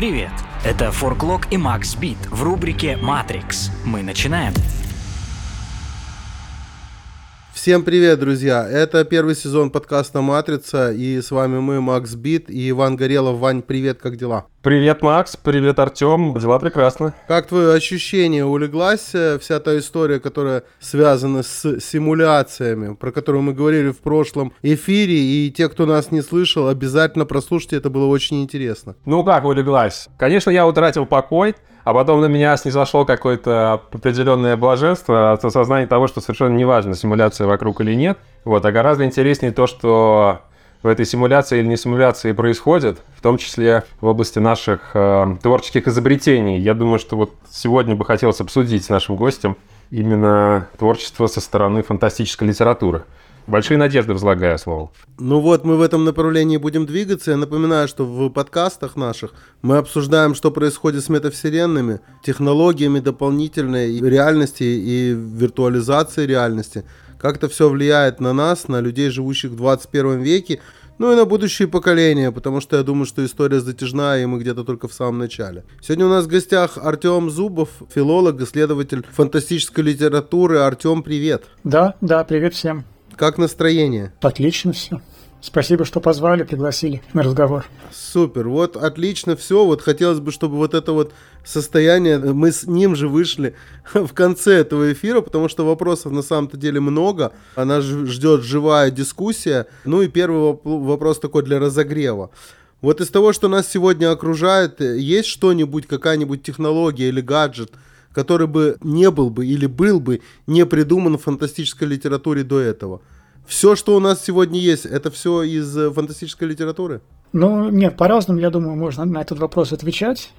Привет! Это Форклок и Макс Бит в рубрике «Матрикс». Мы начинаем. Всем привет, друзья! Это первый сезон подкаста «Матрица», и с вами мы, Макс Бит и Иван Горелов. Вань, привет, как дела? Привет, Макс, привет, Артем, дела прекрасны. Как твое ощущение, улеглась э, вся та история, которая связана с симуляциями, про которую мы говорили в прошлом эфире, и те, кто нас не слышал, обязательно прослушайте, это было очень интересно. Ну как улеглась? Конечно, я утратил покой, а потом на меня снизошло какое-то определенное блаженство от осознания того, что совершенно неважно, симуляция вокруг или нет. Вот, а гораздо интереснее то, что в этой симуляции или не симуляции происходит, в том числе в области наших э, творческих изобретений. Я думаю, что вот сегодня бы хотелось обсудить с нашим гостем именно творчество со стороны фантастической литературы. Большие надежды возлагаю слово. Ну вот, мы в этом направлении будем двигаться. Я напоминаю, что в подкастах наших мы обсуждаем, что происходит с метавселенными, технологиями дополнительной реальности и виртуализации реальности. Как это все влияет на нас, на людей, живущих в 21 веке, ну и на будущие поколения, потому что я думаю, что история затяжная, и мы где-то только в самом начале. Сегодня у нас в гостях Артем Зубов, филолог, исследователь фантастической литературы. Артем, привет. Да, да, привет всем. Как настроение? Отлично все. Спасибо, что позвали, пригласили на разговор. Супер, вот отлично все. Вот хотелось бы, чтобы вот это вот состояние, мы с ним же вышли в конце этого эфира, потому что вопросов на самом-то деле много. Она ждет живая дискуссия. Ну и первый вопрос такой для разогрева. Вот из того, что нас сегодня окружает, есть что-нибудь, какая-нибудь технология или гаджет, который бы не был бы или был бы не придуман в фантастической литературе до этого? Все, что у нас сегодня есть, это все из э, фантастической литературы? Ну, нет, по-разному, я думаю, можно на этот вопрос отвечать.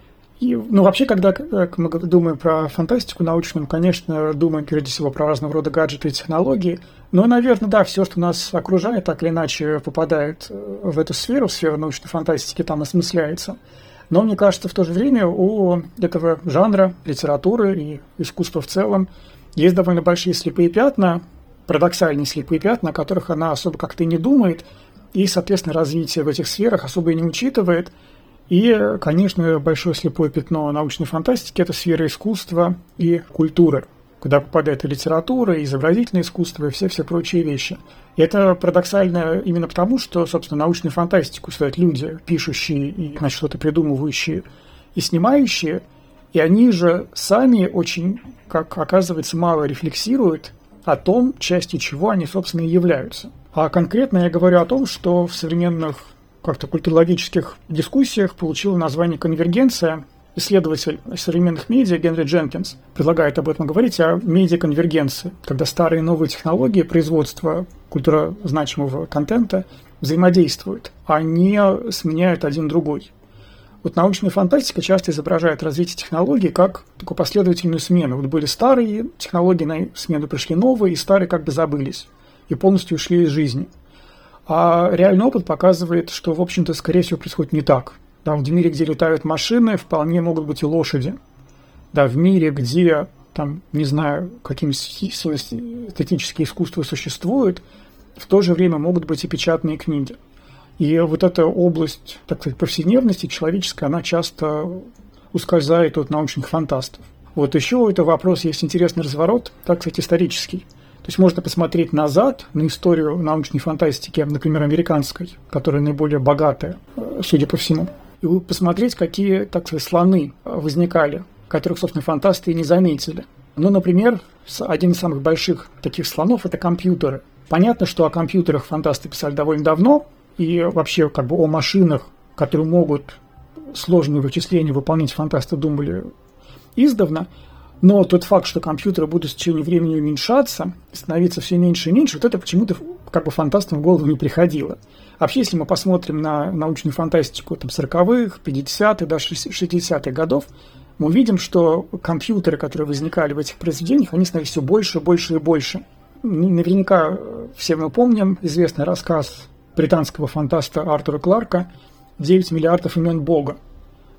И, ну, вообще, когда мы думаем про фантастику научную, конечно, думаем прежде всего про разного рода гаджеты и технологии. Но, наверное, да, все, что нас окружает, так или иначе попадает э, в эту сферу, в сферу научной фантастики, там осмысляется. Но мне кажется, в то же время у этого жанра, литературы и искусства в целом есть довольно большие слепые пятна, парадоксальные слепые пятна, о которых она особо как-то не думает, и, соответственно, развитие в этих сферах особо и не учитывает. И, конечно, большое слепое пятно научной фантастики – это сфера искусства и культуры, куда попадает и литература, и изобразительное искусство, и все-все прочие вещи. Это парадоксально именно потому, что, собственно, научную фантастику создают люди, пишущие и что-то придумывающие и снимающие, и они же сами очень, как оказывается, мало рефлексируют о том, частью чего они, собственно, и являются. А конкретно я говорю о том, что в современных как-то культурологических дискуссиях получила название «конвергенция». Исследователь современных медиа Генри Дженкинс предлагает об этом говорить, о медиаконвергенции, когда старые и новые технологии производства культурозначимого контента взаимодействуют, а не сменяют один другой. Вот научная фантастика часто изображает развитие технологий как такую последовательную смену. Вот были старые технологии, на смену пришли новые, и старые как бы забылись и полностью ушли из жизни. А реальный опыт показывает, что, в общем-то, скорее всего, происходит не так. Да, в мире, где летают машины, вполне могут быть и лошади. Да, в мире, где, там, не знаю, какие эстетические искусства существуют, в то же время могут быть и печатные книги. И вот эта область, так сказать, повседневности человеческая, она часто ускользает от научных фантастов. Вот еще у этого вопроса есть интересный разворот, так сказать, исторический. То есть можно посмотреть назад на историю научной фантастики, например, американской, которая наиболее богатая, судя по всему, и посмотреть, какие, так сказать, слоны возникали, которых, собственно, фантасты и не заметили. Ну, например, один из самых больших таких слонов – это компьютеры. Понятно, что о компьютерах фантасты писали довольно давно, и вообще как бы о машинах, которые могут сложные вычисления выполнять фантасты думали издавна, но тот факт, что компьютеры будут в течение времени уменьшаться, становиться все меньше и меньше, вот это почему-то как бы фантастам в голову не приходило. Вообще, если мы посмотрим на научную фантастику там, 40-х, 50-х, даже 60-х годов, мы увидим, что компьютеры, которые возникали в этих произведениях, они становились все больше, больше и больше. Наверняка все мы помним известный рассказ британского фантаста Артура Кларка «9 миллиардов имен Бога».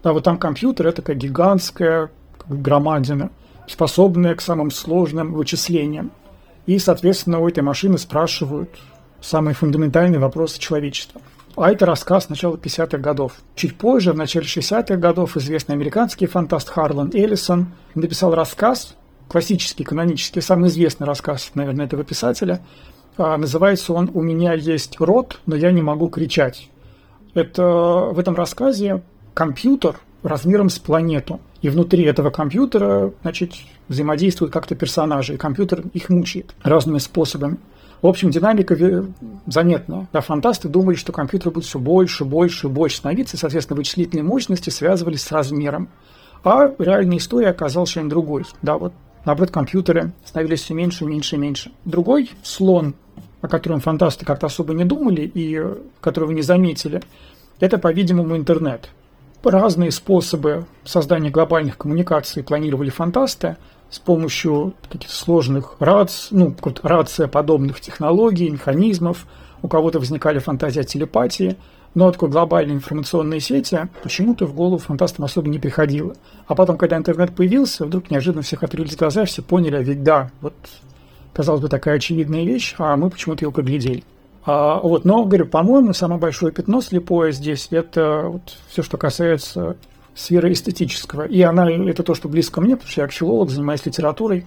Да, вот там компьютер – это такая гигантская громадина, способная к самым сложным вычислениям. И, соответственно, у этой машины спрашивают самые фундаментальные вопросы человечества. А это рассказ начала 50-х годов. Чуть позже, в начале 60-х годов, известный американский фантаст Харлан Эллисон написал рассказ, классический, канонический, самый известный рассказ, наверное, этого писателя. А, называется он «У меня есть рот, но я не могу кричать». Это в этом рассказе компьютер размером с планету. И внутри этого компьютера, значит, взаимодействуют как-то персонажи, и компьютер их мучает разными способами. В общем, динамика заметна. Да, фантасты думали, что компьютер будет все больше, больше, больше становиться, и, соответственно, вычислительные мощности связывались с размером. А реальная история оказалась чем другой. Да, вот наоборот, компьютеры становились все меньше, меньше и меньше. Другой слон, о котором фантасты как-то особо не думали и которого не заметили, это, по-видимому, интернет. Разные способы создания глобальных коммуникаций планировали фантасты – с помощью каких-то сложных рац, ну, рация подобных технологий, механизмов. У кого-то возникали фантазии о телепатии, но такой глобальной информационной сети почему-то в голову фантастам особо не приходило. А потом, когда интернет появился, вдруг неожиданно всех открылись глаза, все поняли, а ведь да, вот, казалось бы, такая очевидная вещь, а мы почему-то ее проглядели. А, вот, но, говорю, по-моему, самое большое пятно слепое здесь – это вот все, что касается сфера эстетического. И она, это то, что близко мне, потому что я археолог, занимаюсь литературой,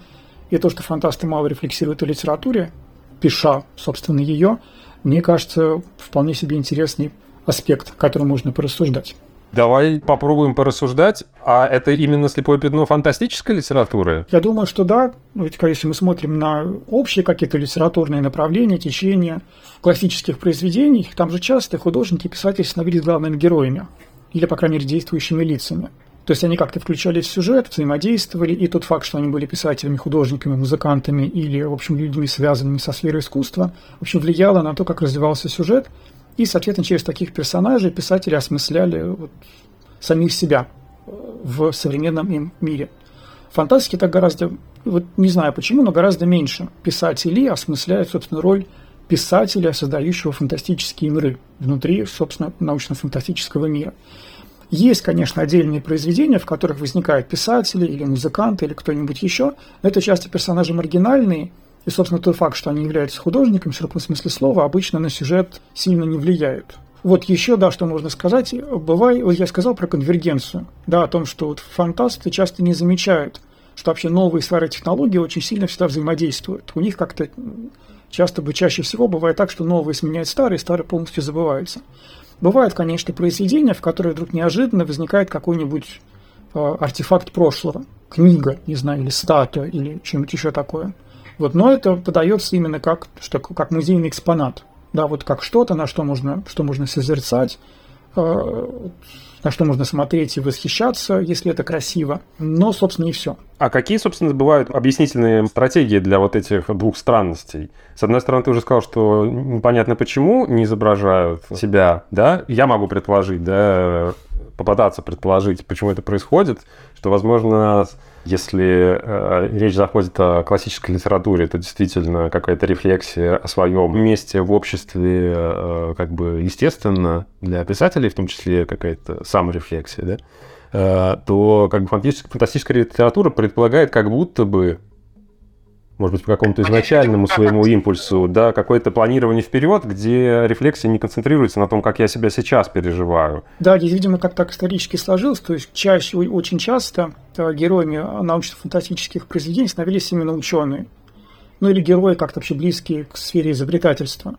и то, что фантасты мало рефлексируют о литературе, пиша, собственно, ее, мне кажется, вполне себе интересный аспект, который можно порассуждать. Давай попробуем порассуждать. А это именно слепое пятно фантастической литературы? Я думаю, что да. Ведь если мы смотрим на общие какие-то литературные направления, течения классических произведений, там же часто художники и писатели становились главными героями или, по крайней мере, действующими лицами. То есть они как-то включались в сюжет, взаимодействовали, и тот факт, что они были писателями, художниками, музыкантами или, в общем, людьми, связанными со сферой искусства, в общем, влияло на то, как развивался сюжет, и, соответственно, через таких персонажей писатели осмысляли вот, самих себя в современном им мире. В фантастике так гораздо, вот не знаю почему, но гораздо меньше писателей осмысляют, собственно, роль писателя, создающего фантастические миры внутри, собственно, научно-фантастического мира. Есть, конечно, отдельные произведения, в которых возникают писатели или музыканты или кто-нибудь еще, но это часто персонажи маргинальные, и, собственно, тот факт, что они являются художниками, в широком смысле слова, обычно на сюжет сильно не влияют. Вот еще, да, что можно сказать, бывает, вот я сказал про конвергенцию, да, о том, что вот фантасты часто не замечают, что вообще новые сферы технологий очень сильно всегда взаимодействуют. У них как-то Часто бы, чаще всего бывает так, что новые сменяют старые, старые полностью забываются. Бывают, конечно, произведения, в которых вдруг неожиданно возникает какой-нибудь э, артефакт прошлого. Книга, не знаю, или статуя, или что-нибудь еще такое. Вот, но это подается именно как, что, как музейный экспонат. Да, вот как что-то, на что можно, что можно созерцать, э, на что можно смотреть и восхищаться, если это красиво. Но, собственно, и все. А какие, собственно, бывают объяснительные стратегии для вот этих двух странностей? С одной стороны, ты уже сказал, что непонятно почему не изображают себя, да? Я могу предположить, да, попытаться предположить, почему это происходит, что, возможно, если э, речь заходит о классической литературе, то действительно какая-то рефлексия о своем месте в обществе э, как бы естественно для писателей, в том числе какая-то саморефлексия, да, э, то как бы фантастическая, фантастическая литература предполагает как будто бы может быть, по какому-то изначальному своему импульсу, да, какое-то планирование вперед, где рефлексия не концентрируется на том, как я себя сейчас переживаю. Да, здесь, видимо, как так исторически сложилось, то есть чаще, очень часто э, героями научно-фантастических произведений становились именно ученые, ну или герои как-то вообще близкие к сфере изобретательства.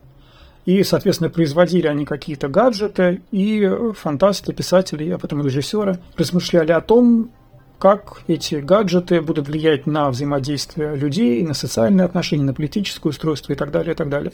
И, соответственно, производили они какие-то гаджеты, и фантасты, писатели, а потом режиссеры размышляли о том, как эти гаджеты будут влиять на взаимодействие людей, на социальные отношения, на политическое устройство и так далее, и так далее.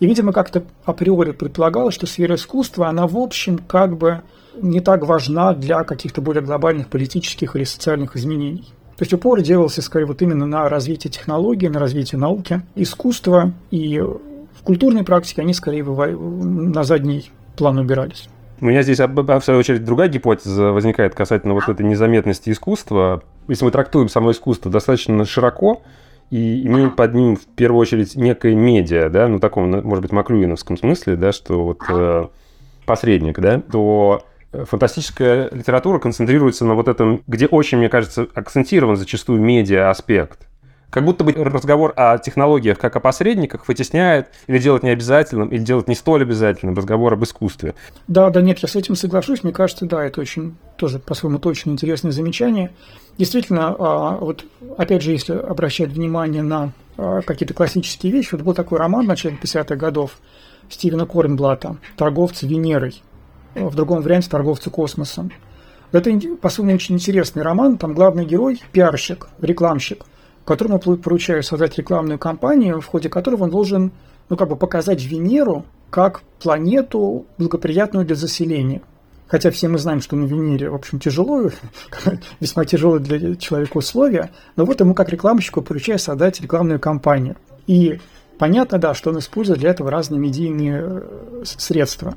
И, видимо, как-то априори предполагалось, что сфера искусства, она, в общем, как бы не так важна для каких-то более глобальных политических или социальных изменений. То есть упор делался скорее вот именно на развитие технологий, на развитие науки. Искусство и в культурной практике они скорее на задний план убирались. У меня здесь, в свою очередь, другая гипотеза возникает касательно вот этой незаметности искусства. Если мы трактуем само искусство достаточно широко, и имеем под ним в первую очередь некое медиа, да, ну таком, может быть, маклюиновском смысле, да, что вот э, посредник, да, то фантастическая литература концентрируется на вот этом, где очень, мне кажется, акцентирован зачастую медиа-аспект как будто бы разговор о технологиях как о посредниках вытесняет или делает необязательным, или делает не столь обязательным разговор об искусстве. Да, да, нет, я с этим соглашусь. Мне кажется, да, это очень тоже по-своему точно интересное замечание. Действительно, а, вот опять же, если обращать внимание на а, какие-то классические вещи, вот был такой роман в начале 50-х годов Стивена Корнблата «Торговцы Венерой», в другом варианте «Торговцы космосом». Это, по-своему, очень интересный роман. Там главный герой – пиарщик, рекламщик, которому поручают создать рекламную кампанию, в ходе которого он должен ну, как бы показать Венеру как планету, благоприятную для заселения. Хотя все мы знаем, что на Венере, в общем, тяжело, весьма тяжелое для человека условия, но вот ему как рекламщику поручают создать рекламную кампанию. И понятно, да, что он использует для этого разные медийные э, средства,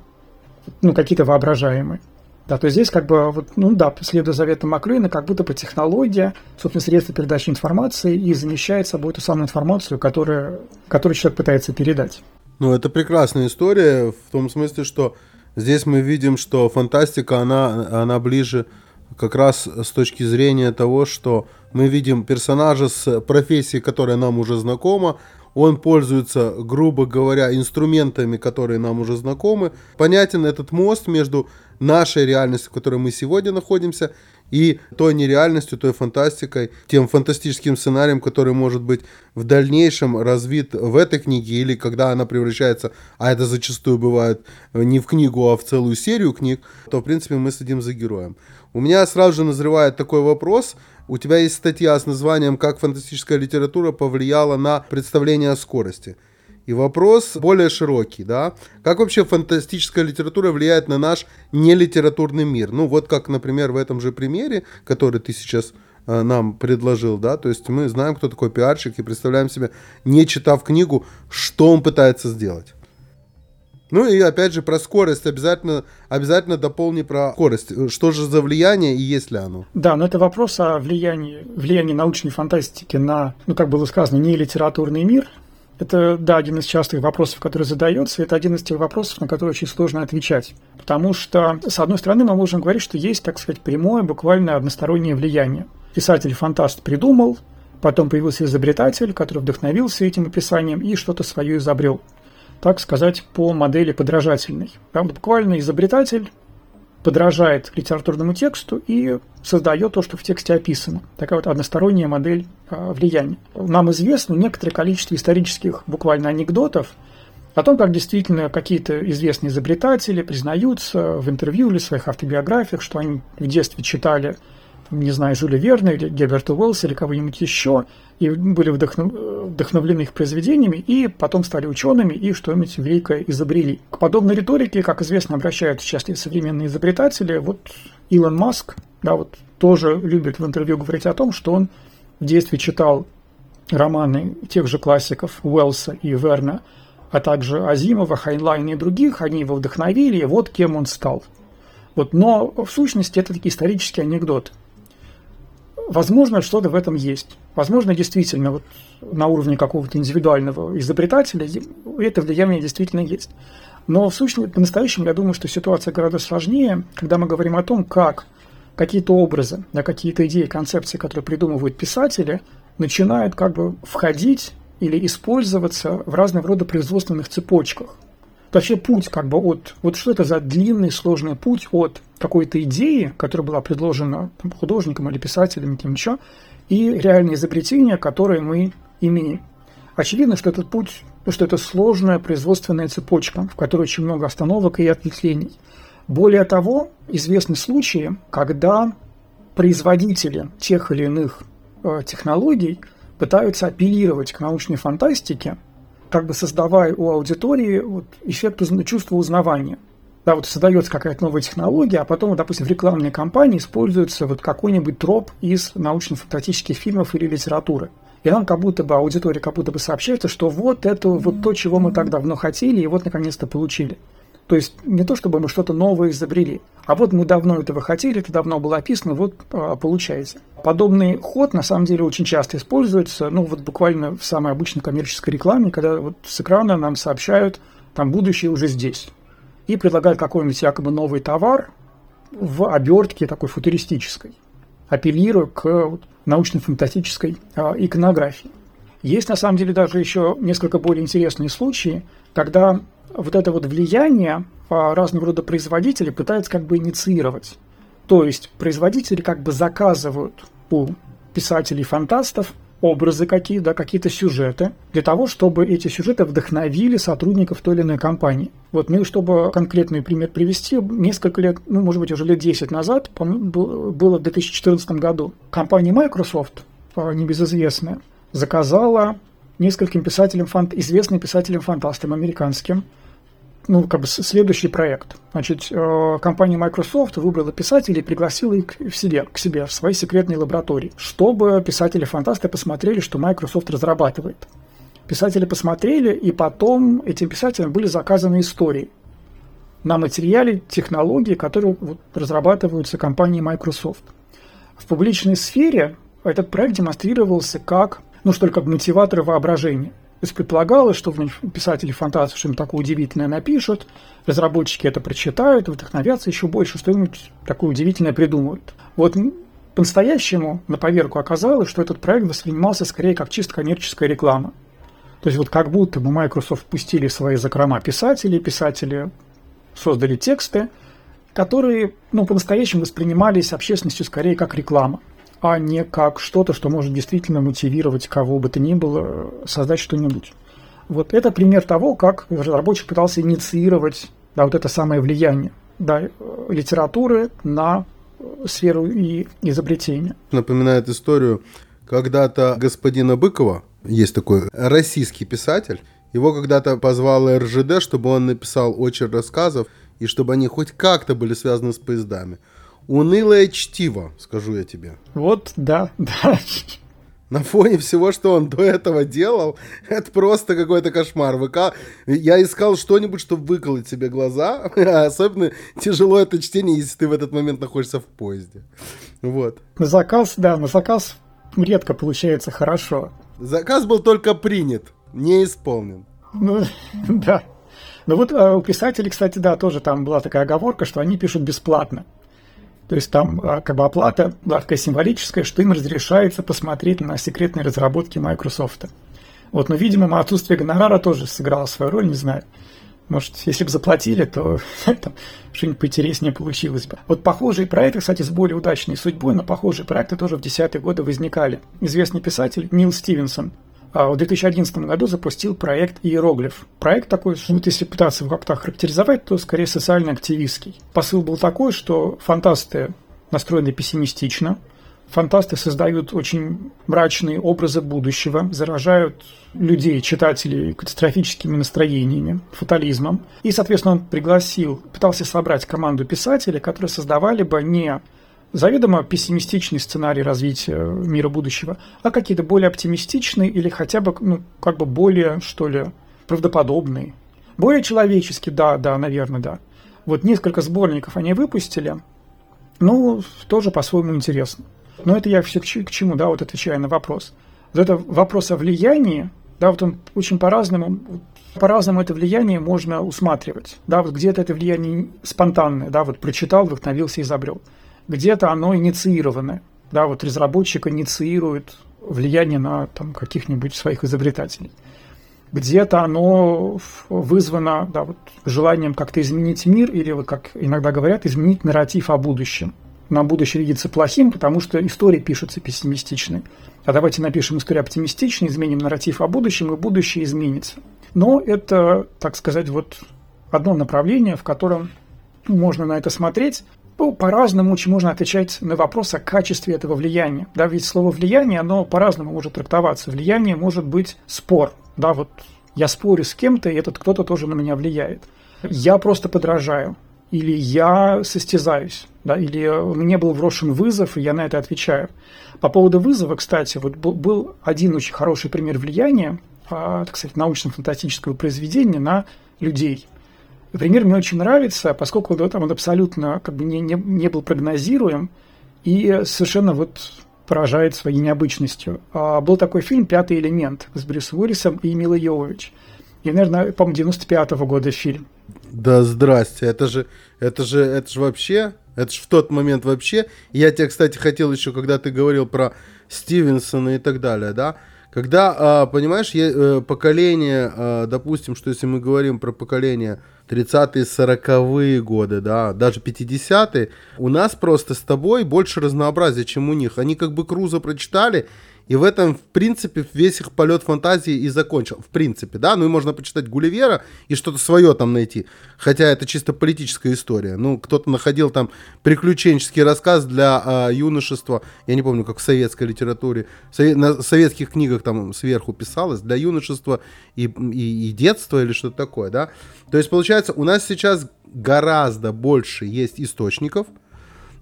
ну, какие-то воображаемые. Да, то есть здесь как бы, вот, ну да, следуя заветам Маклюина, как будто бы технология, собственно, средство передачи информации и замещает собой ту самую информацию, которую, которую человек пытается передать. Ну, это прекрасная история в том смысле, что здесь мы видим, что фантастика, она, она ближе как раз с точки зрения того, что мы видим персонажа с профессией, которая нам уже знакома, он пользуется, грубо говоря, инструментами, которые нам уже знакомы. Понятен этот мост между нашей реальностью, в которой мы сегодня находимся, и той нереальностью, той фантастикой, тем фантастическим сценарием, который может быть в дальнейшем развит в этой книге, или когда она превращается, а это зачастую бывает не в книгу, а в целую серию книг, то, в принципе, мы следим за героем. У меня сразу же назревает такой вопрос. У тебя есть статья с названием «Как фантастическая литература повлияла на представление о скорости». И вопрос более широкий, да? Как вообще фантастическая литература влияет на наш нелитературный мир? Ну, вот как, например, в этом же примере, который ты сейчас э, нам предложил, да, то есть мы знаем, кто такой пиарщик и представляем себе, не читав книгу, что он пытается сделать. Ну и опять же про скорость обязательно, обязательно дополни про скорость. Что же за влияние и есть ли оно? Да, но это вопрос о влиянии, влиянии научной фантастики на, ну как было сказано, не литературный мир, это, да, один из частых вопросов, который задается. Это один из тех вопросов, на которые очень сложно отвечать. Потому что, с одной стороны, мы можем говорить, что есть, так сказать, прямое, буквально одностороннее влияние. Писатель-фантаст придумал, потом появился изобретатель, который вдохновился этим описанием и что-то свое изобрел. Так сказать, по модели подражательной. Там буквально изобретатель подражает литературному тексту и создает то, что в тексте описано. Такая вот односторонняя модель э, влияния. Нам известно некоторое количество исторических буквально анекдотов о том, как действительно какие-то известные изобретатели признаются в интервью или в своих автобиографиях, что они в детстве читали не знаю, Жюля Верна или Герберта Уэллса или кого-нибудь еще, и были вдохнов... вдохновлены их произведениями, и потом стали учеными и что-нибудь великое изобрели. К подобной риторике, как известно, обращаются часто и современные изобретатели. Вот Илон Маск, да, вот тоже любит в интервью говорить о том, что он в детстве читал романы тех же классиков Уэллса и Верна, а также Азимова, Хайнлайна и других, они его вдохновили, и вот кем он стал. Вот, но в сущности это такие исторические анекдоты. Возможно, что-то в этом есть. Возможно, действительно, вот на уровне какого-то индивидуального изобретателя это влияние действительно есть. Но в сущности, по-настоящему, я думаю, что ситуация гораздо сложнее, когда мы говорим о том, как какие-то образы, да, какие-то идеи, концепции, которые придумывают писатели, начинают как бы входить или использоваться в разного рода производственных цепочках – вообще путь как бы от... Вот что это за длинный, сложный путь от какой-то идеи, которая была предложена там, художником или писателем, кем еще, и реальные изобретения, которые мы имеем. Очевидно, что этот путь, что это сложная производственная цепочка, в которой очень много остановок и ответвлений. Более того, известны случаи, когда производители тех или иных э, технологий пытаются апеллировать к научной фантастике как бы создавая у аудитории вот эффект чувства узнавания. Да, вот создается какая-то новая технология, а потом, допустим, в рекламной кампании используется вот какой-нибудь троп из научно-фантастических фильмов или литературы. И нам как будто бы, аудитория как будто бы сообщается, что вот это вот то, чего мы так давно хотели, и вот наконец-то получили. То есть не то, чтобы мы что-то новое изобрели, а вот мы давно этого хотели, это давно было описано, вот а, получается. Подобный ход на самом деле очень часто используется, ну вот буквально в самой обычной коммерческой рекламе, когда вот с экрана нам сообщают, там будущее уже здесь. И предлагают какой-нибудь якобы новый товар в обертке такой футуристической, апеллируя к научно-фантастической а, иконографии. Есть, на самом деле, даже еще несколько более интересные случаи, когда вот это вот влияние разного рода производителей пытаются как бы инициировать. То есть производители как бы заказывают у писателей-фантастов образы какие, да, какие-то сюжеты, для того, чтобы эти сюжеты вдохновили сотрудников той или иной компании. Вот, ну и чтобы конкретный пример привести, несколько лет, ну, может быть, уже лет 10 назад, было в 2014 году, компания Microsoft, а, небезызвестная, заказала нескольким писателям, известным писателям-фантастам американским, ну, как бы следующий проект. Значит, э, компания Microsoft выбрала писателей и пригласила их в себе, к себе в свои секретные лаборатории, чтобы писатели-фантасты посмотрели, что Microsoft разрабатывает. Писатели посмотрели, и потом этим писателям были заказаны истории на материале технологии, которые вот, разрабатываются компанией Microsoft. В публичной сфере этот проект демонстрировался как, ну что ли, как мотиватор воображения – то есть предполагалось, что писатели фантастов что-нибудь такое удивительное напишут, разработчики это прочитают, вдохновятся еще больше, что-нибудь такое удивительное придумают. Вот по-настоящему на поверку оказалось, что этот проект воспринимался скорее как чисто коммерческая реклама. То есть вот как будто бы Microsoft пустили свои закрома писателей, писатели создали тексты, которые ну, по-настоящему воспринимались общественностью скорее как реклама а не как что-то, что может действительно мотивировать кого бы то ни было создать что-нибудь. Вот это пример того, как разработчик пытался инициировать да, вот это самое влияние да, литературы на сферу и изобретения. Напоминает историю когда-то господина Быкова, есть такой российский писатель, его когда-то позвал РЖД, чтобы он написал очередь рассказов, и чтобы они хоть как-то были связаны с поездами. Унылое чтиво, скажу я тебе. Вот, да, да. На фоне всего, что он до этого делал, это просто какой-то кошмар. Выка... Я искал что-нибудь, чтобы выколоть себе глаза. особенно тяжело это чтение, если ты в этот момент находишься в поезде. Вот. На заказ, да, на заказ редко получается хорошо. Заказ был только принят, не исполнен. Ну, да. Ну вот а у писателей, кстати, да, тоже там была такая оговорка, что они пишут бесплатно. То есть там а, как бы оплата такая символическая, что им разрешается посмотреть на секретные разработки Microsoft. Вот, но, видимо, отсутствие гонорара тоже сыграло свою роль, не знаю. Может, если бы заплатили, то там что-нибудь поинтереснее получилось бы. Вот похожие проекты, кстати, с более удачной судьбой, но похожие проекты тоже в десятые годы возникали. Известный писатель Нил Стивенсон в 2011 году запустил проект «Иероглиф». Проект такой, вот если пытаться его как-то характеризовать, то скорее социально-активистский. Посыл был такой, что фантасты настроены пессимистично, фантасты создают очень мрачные образы будущего, заражают людей, читателей катастрофическими настроениями, фатализмом. И, соответственно, он пригласил, пытался собрать команду писателей, которые создавали бы не заведомо пессимистичный сценарий развития мира будущего, а какие-то более оптимистичные или хотя бы, ну, как бы более, что ли, правдоподобные. Более человеческие, да, да, наверное, да. Вот несколько сборников они выпустили, ну, тоже по-своему интересно. Но это я все к, чему, да, вот отвечаю на вопрос. Вот это вопрос о влиянии, да, вот он очень по-разному, по-разному это влияние можно усматривать. Да, вот где-то это влияние спонтанное, да, вот прочитал, вдохновился, изобрел где-то оно инициировано. Да, вот разработчик инициирует влияние на там, каких-нибудь своих изобретателей. Где-то оно вызвано да, вот, желанием как-то изменить мир или, вот, как иногда говорят, изменить нарратив о будущем. Нам будущее видится плохим, потому что история пишется пессимистичной. А давайте напишем историю оптимистичной, изменим нарратив о будущем, и будущее изменится. Но это, так сказать, вот одно направление, в котором можно на это смотреть. Ну, по-разному очень можно отвечать на вопрос о качестве этого влияния. Да, ведь слово «влияние», оно по-разному может трактоваться. Влияние может быть спор. Да, вот я спорю с кем-то, и этот кто-то тоже на меня влияет. Я просто подражаю. Или я состязаюсь. Да, или мне был брошен вызов, и я на это отвечаю. По поводу вызова, кстати, вот был один очень хороший пример влияния, а, так сказать, научно-фантастического произведения на людей – Пример мне очень нравится, поскольку да, там он абсолютно как бы не, не, не был прогнозируем и совершенно вот поражает своей необычностью. А, был такой фильм «Пятый элемент» с Брюсом Уиллисом и Милой Йовович. И, наверное, по-моему, 95-го года фильм. Да здрасте, это же, это же, это же вообще, это же в тот момент вообще. Я тебе, кстати, хотел еще, когда ты говорил про Стивенсона и так далее, да, Когда, а, понимаешь, э, поколение, а, допустим, что если мы говорим про поколение 30-е, 40-е годы, да, даже 50-е, у нас просто с тобой больше разнообразия, чем у них. Они как бы Круза прочитали, и в этом, в принципе, весь их полет фантазии и закончил. В принципе, да. Ну и можно почитать Гулливера и что-то свое там найти. Хотя это чисто политическая история. Ну, кто-то находил там приключенческий рассказ для а, юношества. Я не помню, как в советской литературе. Совет, на советских книгах там сверху писалось. Для юношества и, и, и детства или что-то такое, да. То есть, получается, у нас сейчас гораздо больше есть источников.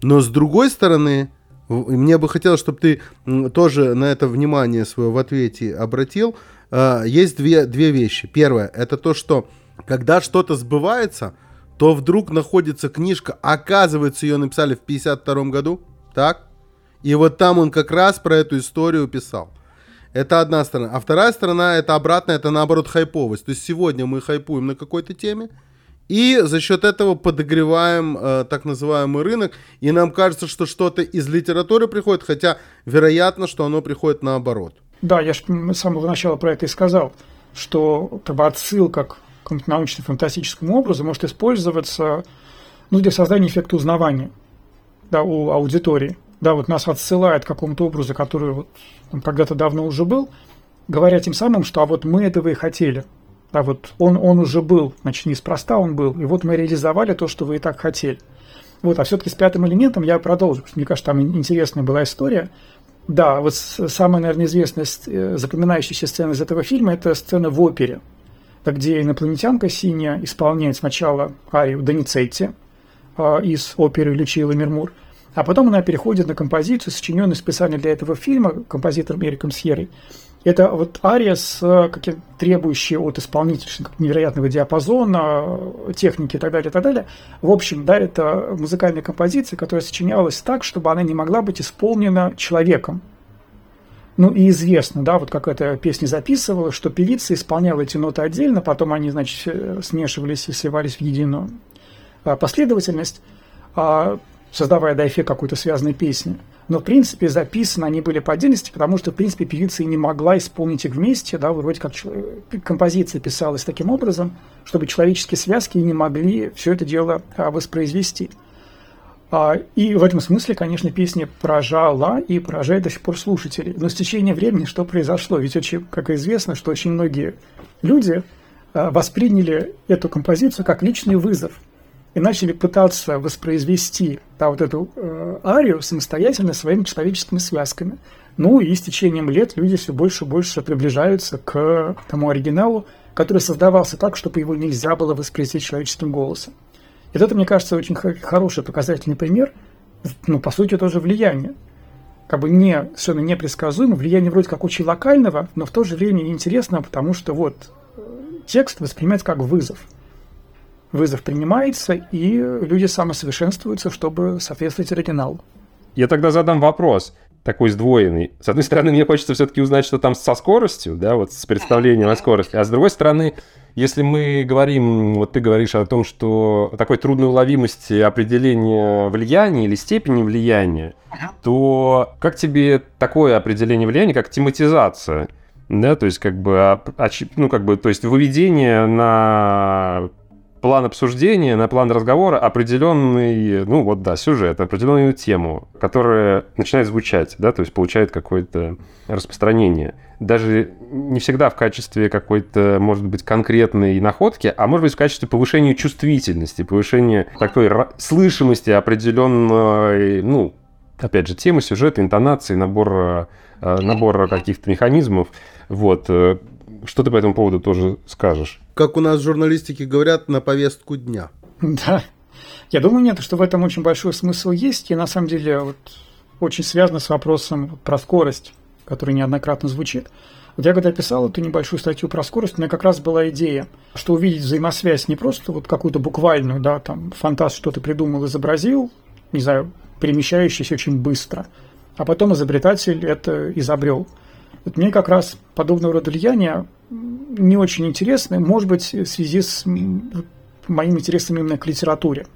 Но с другой стороны, мне бы хотелось, чтобы ты тоже на это внимание свое в ответе обратил. А, есть две, две вещи. Первое, это то, что когда что-то сбывается, то вдруг находится книжка, оказывается, ее написали в 52 году, так? И вот там он как раз про эту историю писал. Это одна сторона. А вторая сторона, это обратно, это наоборот хайповость. То есть сегодня мы хайпуем на какой-то теме, и за счет этого подогреваем э, так называемый рынок. И нам кажется, что что-то из литературы приходит, хотя вероятно, что оно приходит наоборот. Да, я же с самого начала про это и сказал, что как бы, отсылка к какому-то научно-фантастическому образу может использоваться ну, для создания эффекта узнавания да, у аудитории. Да, вот нас отсылает к какому-то образу, который вот, когда-то давно уже был, говоря тем самым, что а вот мы этого и хотели – а вот он, он уже был, значит, неспроста он был, и вот мы реализовали то, что вы и так хотели. Вот, а все-таки с пятым элементом я продолжу, мне кажется, там интересная была история. Да, вот самая, наверное, известная, э, запоминающаяся сцена из этого фильма – это сцена в опере, где инопланетянка синяя исполняет сначала арию Доницетти э, из оперы Лючила Мирмур, а потом она переходит на композицию, сочиненную специально для этого фильма композитором Эриком Сьерой, это вот ария с э, каким требующей от исполнителя невероятного диапазона, техники и так далее, и так далее. В общем, да, это музыкальная композиция, которая сочинялась так, чтобы она не могла быть исполнена человеком. Ну и известно, да, вот как эта песня записывалась, что певица исполняла эти ноты отдельно, потом они, значит, смешивались и сливались в единую а, последовательность, а, создавая до эффект какой-то связанной песни но, в принципе, записаны они были по отдельности, потому что, в принципе, певица и не могла исполнить их вместе, да, вроде как композиция писалась таким образом, чтобы человеческие связки не могли все это дело а, воспроизвести. А, и в этом смысле, конечно, песня поражала и поражает до сих пор слушателей. Но с течением времени что произошло? Ведь, очень, как известно, что очень многие люди а, восприняли эту композицию как личный вызов – и начали пытаться воспроизвести да, вот эту э, арию самостоятельно своими человеческими связками. Ну и с течением лет люди все больше и больше приближаются к тому оригиналу, который создавался так, чтобы его нельзя было воспроизвести человеческим голосом. И это, мне кажется, очень хороший показательный пример, ну, по сути, тоже влияние. Как бы не, совершенно непредсказуемо, влияние вроде как очень локального, но в то же время интересного, потому что вот э, текст воспринимается как вызов – вызов принимается, и люди самосовершенствуются, чтобы соответствовать оригиналу. Я тогда задам вопрос такой сдвоенный. С одной стороны, мне хочется все-таки узнать, что там со скоростью, да, вот с представлением о скорости, а с другой стороны, если мы говорим, вот ты говоришь о том, что такой трудной уловимости определения влияния или степени влияния, то как тебе такое определение влияния, как тематизация? Да, то есть как бы, ну как бы, то есть выведение на план обсуждения, на план разговора определенный, ну вот да, сюжет, определенную тему, которая начинает звучать, да, то есть получает какое-то распространение. Даже не всегда в качестве какой-то, может быть, конкретной находки, а может быть в качестве повышения чувствительности, повышения такой слышимости определенной, ну, опять же, темы, сюжета, интонации, набор, э, набор каких-то механизмов. Вот. Э, что ты по этому поводу тоже скажешь? Как у нас в журналистике говорят, на повестку дня. Да. Я думаю, нет, что в этом очень большой смысл есть. И на самом деле вот, очень связано с вопросом про скорость, который неоднократно звучит. Вот я когда писал эту небольшую статью про скорость, у меня как раз была идея, что увидеть взаимосвязь не просто вот какую-то буквальную, да, там, фантаст что-то придумал, изобразил, не знаю, перемещающийся очень быстро, а потом изобретатель это изобрел – вот мне как раз подобного рода влияние не очень интересны, может быть, в связи с моим интересом именно к литературе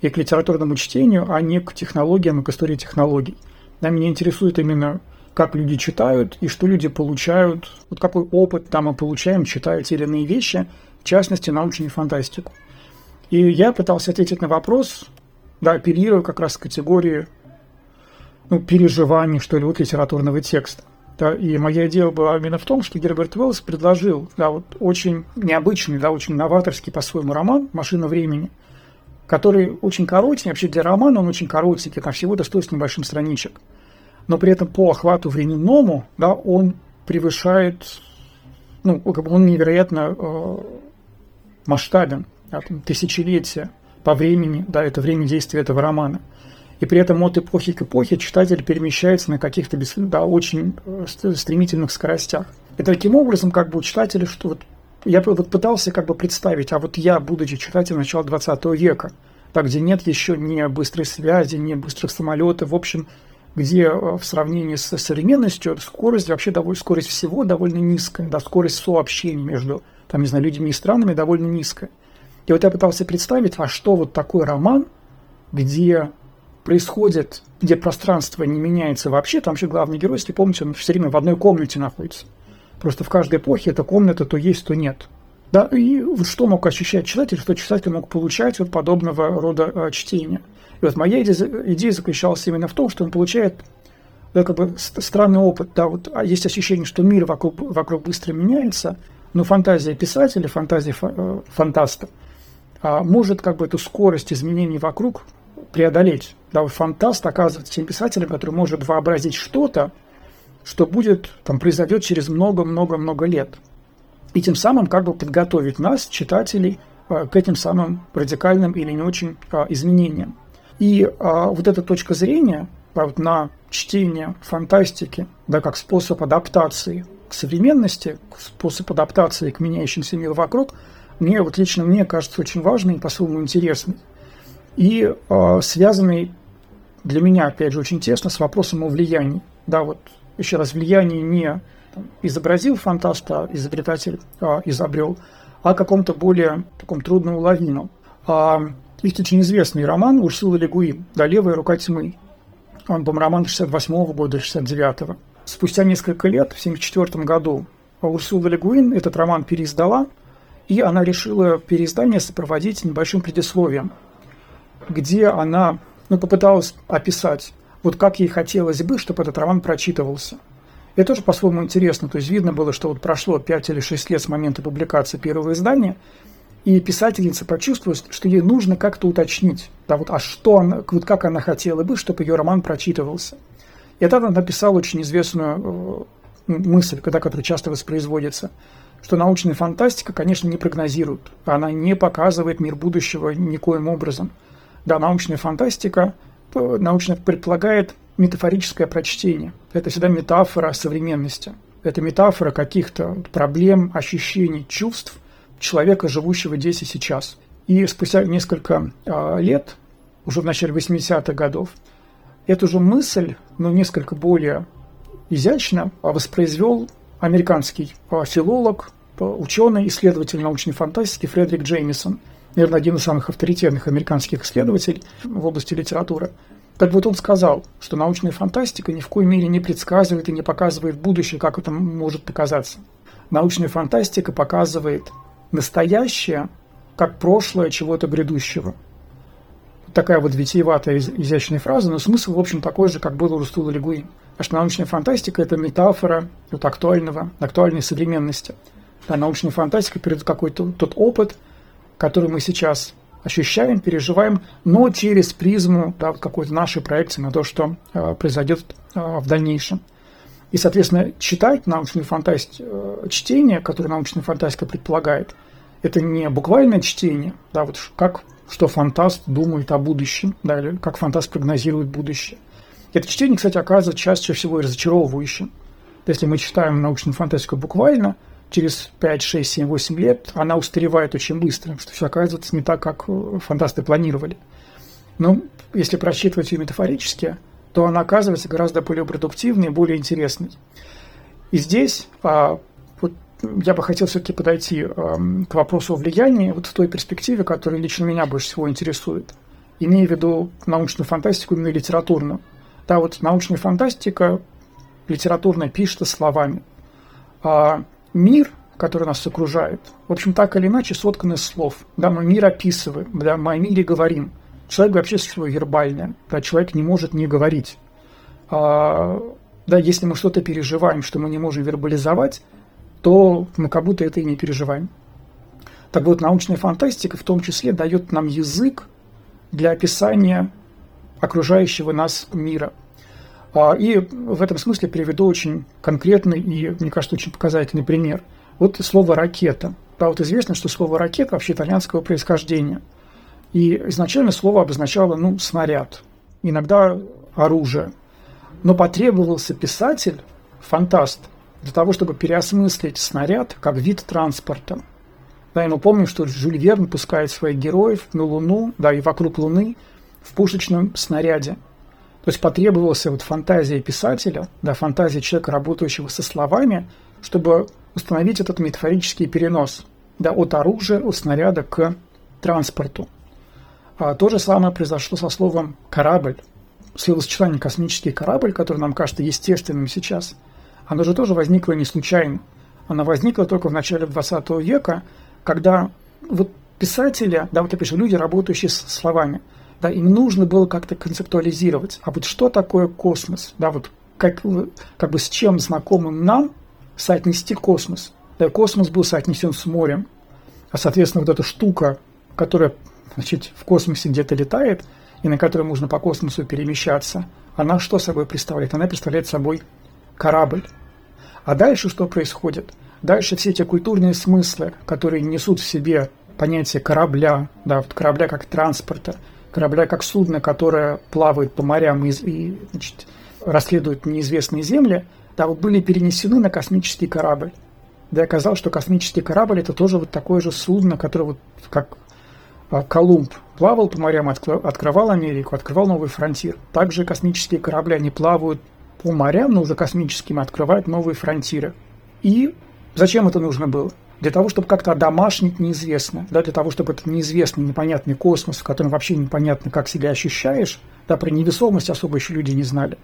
и к литературному чтению, а не к технологиям и к истории технологий. Да, меня интересует именно как люди читают и что люди получают, вот какой опыт там мы получаем, читая те или иные вещи, в частности, научную фантастику. И я пытался ответить на вопрос, да, апеллируя как раз к категории ну, переживаний, что ли, вот литературного текста. Да, и моя идея была именно в том, что Герберт Уэллс предложил да, вот очень необычный, да, очень новаторский по-своему роман «Машина времени», который очень коротенький, вообще для романа он очень коротенький, там всего до 100 с небольшим страничек. Но при этом по охвату временному, да, он превышает, ну, как бы он невероятно э, масштабен, да, там, тысячелетия по времени, да, это время действия этого романа – и при этом от эпохи к эпохе читатель перемещается на каких-то да, очень э, стремительных скоростях. И таким образом, как бы у читателя, что вот я вот пытался как бы представить, а вот я, будучи читателем начала 20 века, так, где нет еще ни быстрой связи, ни быстрых самолетов, в общем, где э, в сравнении с современностью скорость, вообще довольно, скорость всего довольно низкая, да, скорость сообщений между, там, не знаю, людьми и странами довольно низкая. И вот я пытался представить, а что вот такой роман, где происходит, где пространство не меняется вообще, там вообще главный герой, если помните, он все время в одной комнате находится. Просто в каждой эпохе эта комната то есть, то нет. Да, и вот что мог ощущать читатель, что читатель мог получать от подобного рода э, чтения. И вот моя идея, заключалась именно в том, что он получает да, как бы странный опыт. Да, вот, а есть ощущение, что мир вокруг, вокруг быстро меняется, но фантазия писателя, фантазия фа, фантаста а, может как бы эту скорость изменений вокруг преодолеть. Да, вот фантаст оказывается тем писателем, который может вообразить что-то, что будет, там, произойдет через много-много-много лет. И тем самым как бы подготовить нас, читателей, э, к этим самым радикальным или не очень а, изменениям. И а, вот эта точка зрения вот, на чтение фантастики, да, как способ адаптации к современности, способ адаптации к меняющимся миру вокруг, мне вот лично мне кажется очень важной и по-своему интересной и э, связанный для меня, опять же, очень тесно с вопросом о влиянии. Да, вот еще раз, влияние не изобразил фантаста, а изобретатель э, изобрел, а каком-то более таком трудноуловимом. А, есть очень известный роман Урсулы Легуин «Да, левая рука тьмы». Он, по роман 68 года, 69-го. Спустя несколько лет, в 74 году, Урсула Легуин этот роман переиздала, и она решила переиздание сопроводить небольшим предисловием – где она ну, попыталась описать, вот как ей хотелось бы, чтобы этот роман прочитывался. Это тоже по-своему интересно. То есть видно было, что вот прошло 5 или 6 лет с момента публикации первого издания, и писательница почувствовала, что ей нужно как-то уточнить, да, вот, а что она, вот как она хотела бы, чтобы ее роман прочитывался. И это она написала очень известную э, мысль, когда, которая часто воспроизводится, что научная фантастика, конечно, не прогнозирует, она не показывает мир будущего никоим образом – да, научная фантастика научно предполагает метафорическое прочтение. Это всегда метафора современности. Это метафора каких-то проблем, ощущений, чувств человека, живущего здесь и сейчас. И спустя несколько э, лет, уже в начале 80-х годов, эту же мысль, но несколько более изящно воспроизвел американский филолог, ученый, исследователь научной фантастики Фредерик Джеймисон – наверное, один из самых авторитетных американских исследователей в области литературы. Так вот он сказал, что научная фантастика ни в коей мере не предсказывает и не показывает будущее, как это может показаться. Научная фантастика показывает настоящее, как прошлое чего-то грядущего. Такая вот витиеватая, изящная фраза, но смысл, в общем, такой же, как был у Рустула Легуи. А что научная фантастика – это метафора вот, актуального, актуальной современности. А научная фантастика перед какой-то тот опыт, который мы сейчас ощущаем, переживаем, но через призму да, какой-то нашей проекции на то, что э, произойдет э, в дальнейшем. И, соответственно, читать научную фантастику, э, чтение, которое научная фантастика предполагает, это не буквальное чтение, да, вот как что фантаст думает о будущем, да, или как фантаст прогнозирует будущее. Это чтение, кстати, оказывается чаще всего и разочаровывающим. Если мы читаем научную фантастику буквально – через 5, 6, 7, 8 лет она устаревает очень быстро, что все оказывается не так, как э, фантасты планировали. Но если просчитывать ее метафорически, то она оказывается гораздо более продуктивной более интересной. И здесь а, вот, я бы хотел все-таки подойти а, к вопросу о влиянии вот в той перспективе, которая лично меня больше всего интересует. Имея в виду научную фантастику, именно литературную. Да, вот научная фантастика литературное пишется словами. А мир, который нас окружает, в общем, так или иначе соткан из слов. Да, мы мир описываем, да, мы о мире говорим. Человек вообще существо вербальное, да, человек не может не говорить. А, да, если мы что-то переживаем, что мы не можем вербализовать, то мы как будто это и не переживаем. Так вот, научная фантастика в том числе дает нам язык для описания окружающего нас мира. А, и в этом смысле приведу очень конкретный и, мне кажется, очень показательный пример. Вот слово «ракета». Да, вот известно, что слово «ракета» вообще итальянского происхождения. И изначально слово обозначало, ну, снаряд, иногда оружие. Но потребовался писатель, фантаст, для того, чтобы переосмыслить снаряд как вид транспорта. Да, и мы помним, что Жюль Верн пускает своих героев на Луну, да, и вокруг Луны в пушечном снаряде. То есть потребовалась вот фантазия писателя, да, фантазия человека, работающего со словами, чтобы установить этот метафорический перенос да, от оружия, от снаряда к транспорту. А то же самое произошло со словом «корабль». Словосочетание «космический корабль», которое нам кажется естественным сейчас, оно же тоже возникло не случайно. Оно возникло только в начале 20 века, когда вот писатели, да, вот я пишу, люди, работающие с словами, да, им нужно было как-то концептуализировать. А вот что такое космос? Да, вот как, как бы с чем знакомым нам соотнести космос? Да, космос был соотнесен с морем, а, соответственно, вот эта штука, которая значит, в космосе где-то летает, и на которой можно по космосу перемещаться, она что собой представляет? Она представляет собой корабль. А дальше что происходит? Дальше все эти культурные смыслы, которые несут в себе понятие корабля, да, вот корабля как транспорта, корабля как судно, которое плавает по морям и, и значит, расследует неизвестные земли, да, вот были перенесены на космический корабль. Да, оказалось, что космический корабль это тоже вот такое же судно, которое вот как а, Колумб плавал по морям, открывал Америку, открывал новый фронтир. Также космические корабли, они плавают по морям, но уже космическим, открывают новые фронтиры. И зачем это нужно было? Для того, чтобы как-то одомашнить неизвестное, да, для того, чтобы этот неизвестный, непонятный космос, в котором вообще непонятно, как себя ощущаешь, да, про невесомость особо еще люди не знали.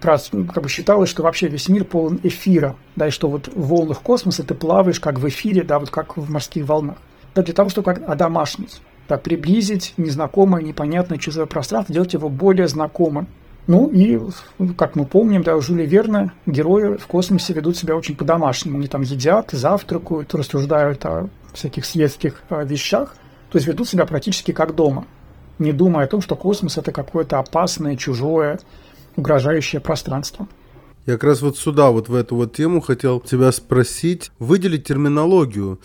Про, ну, как бы считалось, что вообще весь мир полон эфира, да, и что вот в волнах космоса ты плаваешь как в эфире, да, вот как в морских волнах. Да, для того, чтобы как одомашнить так, приблизить незнакомое, непонятное чужое пространство, делать его более знакомым. Ну и, как мы помним, да, у Верна герои в космосе ведут себя очень по-домашнему. Они там едят, завтракают, рассуждают о всяких светских о вещах. То есть ведут себя практически как дома, не думая о том, что космос – это какое-то опасное, чужое, угрожающее пространство. Я как раз вот сюда, вот в эту вот тему хотел тебя спросить, выделить терминологию.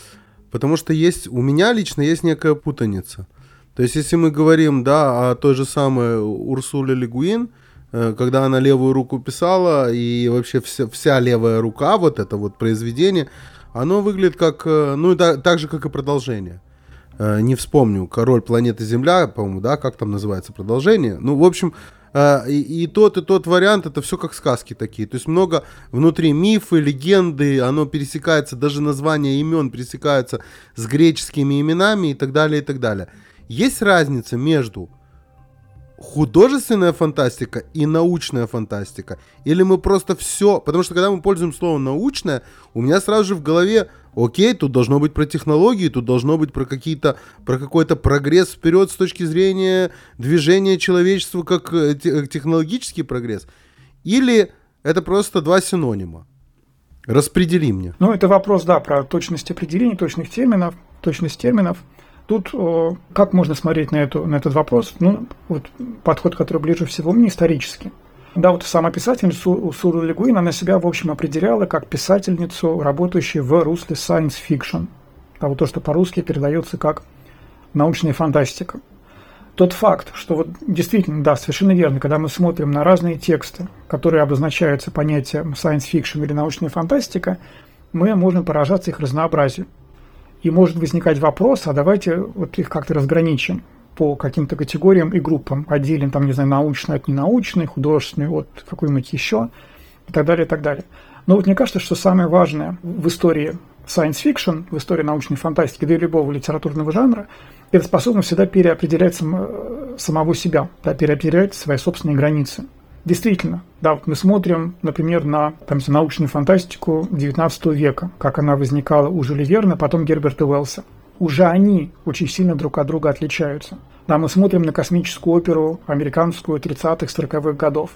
Потому что есть, у меня лично есть некая путаница. То есть, если мы говорим, да, о той же самой Урсуле Легуин, э, когда она левую руку писала, и вообще вся, вся левая рука, вот это вот произведение, оно выглядит как, э, ну, так, так же, как и продолжение. Э, не вспомню, «Король планеты Земля», по-моему, да, как там называется продолжение. Ну, в общем, и, и тот, и тот вариант, это все как сказки такие. То есть много внутри мифы, легенды, оно пересекается, даже названия имен пересекаются с греческими именами и так далее, и так далее. Есть разница между художественная фантастика и научная фантастика? Или мы просто все... Потому что когда мы пользуем словом научная, у меня сразу же в голове Окей, тут должно быть про технологии, тут должно быть про какие-то, про какой-то прогресс вперед с точки зрения движения человечества как э, э, технологический прогресс. Или это просто два синонима? Распредели мне. Ну, это вопрос, да, про точность определений, точных терминов, точность терминов. Тут о, как можно смотреть на, эту, на этот вопрос? Ну, вот подход, который ближе всего мне, исторический. Да, вот сама писательница Суру Легуин, она себя, в общем, определяла как писательницу, работающую в русле science fiction. А вот то, что по-русски передается как научная фантастика. Тот факт, что вот действительно, да, совершенно верно, когда мы смотрим на разные тексты, которые обозначаются понятием science fiction или научная фантастика, мы можем поражаться их разнообразию. И может возникать вопрос, а давайте вот их как-то разграничим по каким-то категориям и группам. Отделим, там, не знаю, научный от ненаучной, художественный от какой-нибудь еще, и так далее, и так далее. Но вот мне кажется, что самое важное в истории science fiction, в истории научной фантастики, да и любого литературного жанра, это способность всегда переопределять сам, самого себя, да, переопределять свои собственные границы. Действительно, да, вот мы смотрим, например, на там, научную фантастику XIX века, как она возникала у Жюля Верна, потом Герберта Уэллса. Уже они очень сильно друг от друга отличаются. Да, мы смотрим на космическую оперу американскую 30-х, 40-х годов.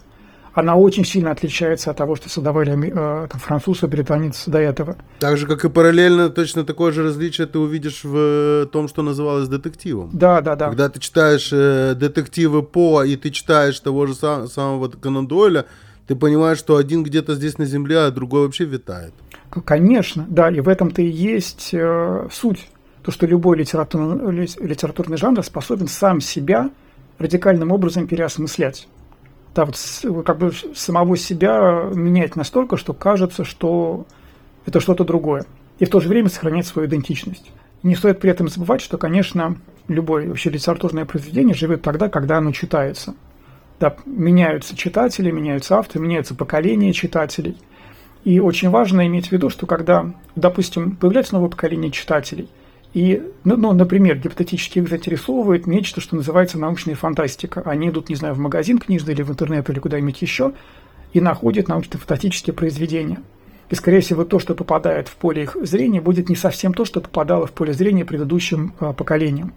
Она очень сильно отличается от того, что создавали э, там, французы, британцы до этого. Так же, как и параллельно, точно такое же различие ты увидишь в том, что называлось детективом. Да, да, да. Когда ты читаешь э, детективы По, и ты читаешь того же сам, самого Конан Дойля, ты понимаешь, что один где-то здесь на земле, а другой вообще витает. Конечно, да, и в этом-то и есть э, суть то, что любой литературный, литературный жанр способен сам себя радикальным образом переосмыслять. Да, вот как бы самого себя менять настолько, что кажется, что это что-то другое. И в то же время сохранять свою идентичность. не стоит при этом забывать, что, конечно, любое вообще литературное произведение живет тогда, когда оно читается. Да, меняются читатели, меняются авторы, меняются поколения читателей. И очень важно иметь в виду, что когда, допустим, появляется новое поколение читателей – и, ну, ну, например, гипотетически их заинтересовывает нечто, что называется научная фантастика. Они идут, не знаю, в магазин книжный или в интернет или куда-нибудь еще и находят научно-фантастические произведения. И, скорее всего, то, что попадает в поле их зрения, будет не совсем то, что попадало в поле зрения предыдущим э, поколениям.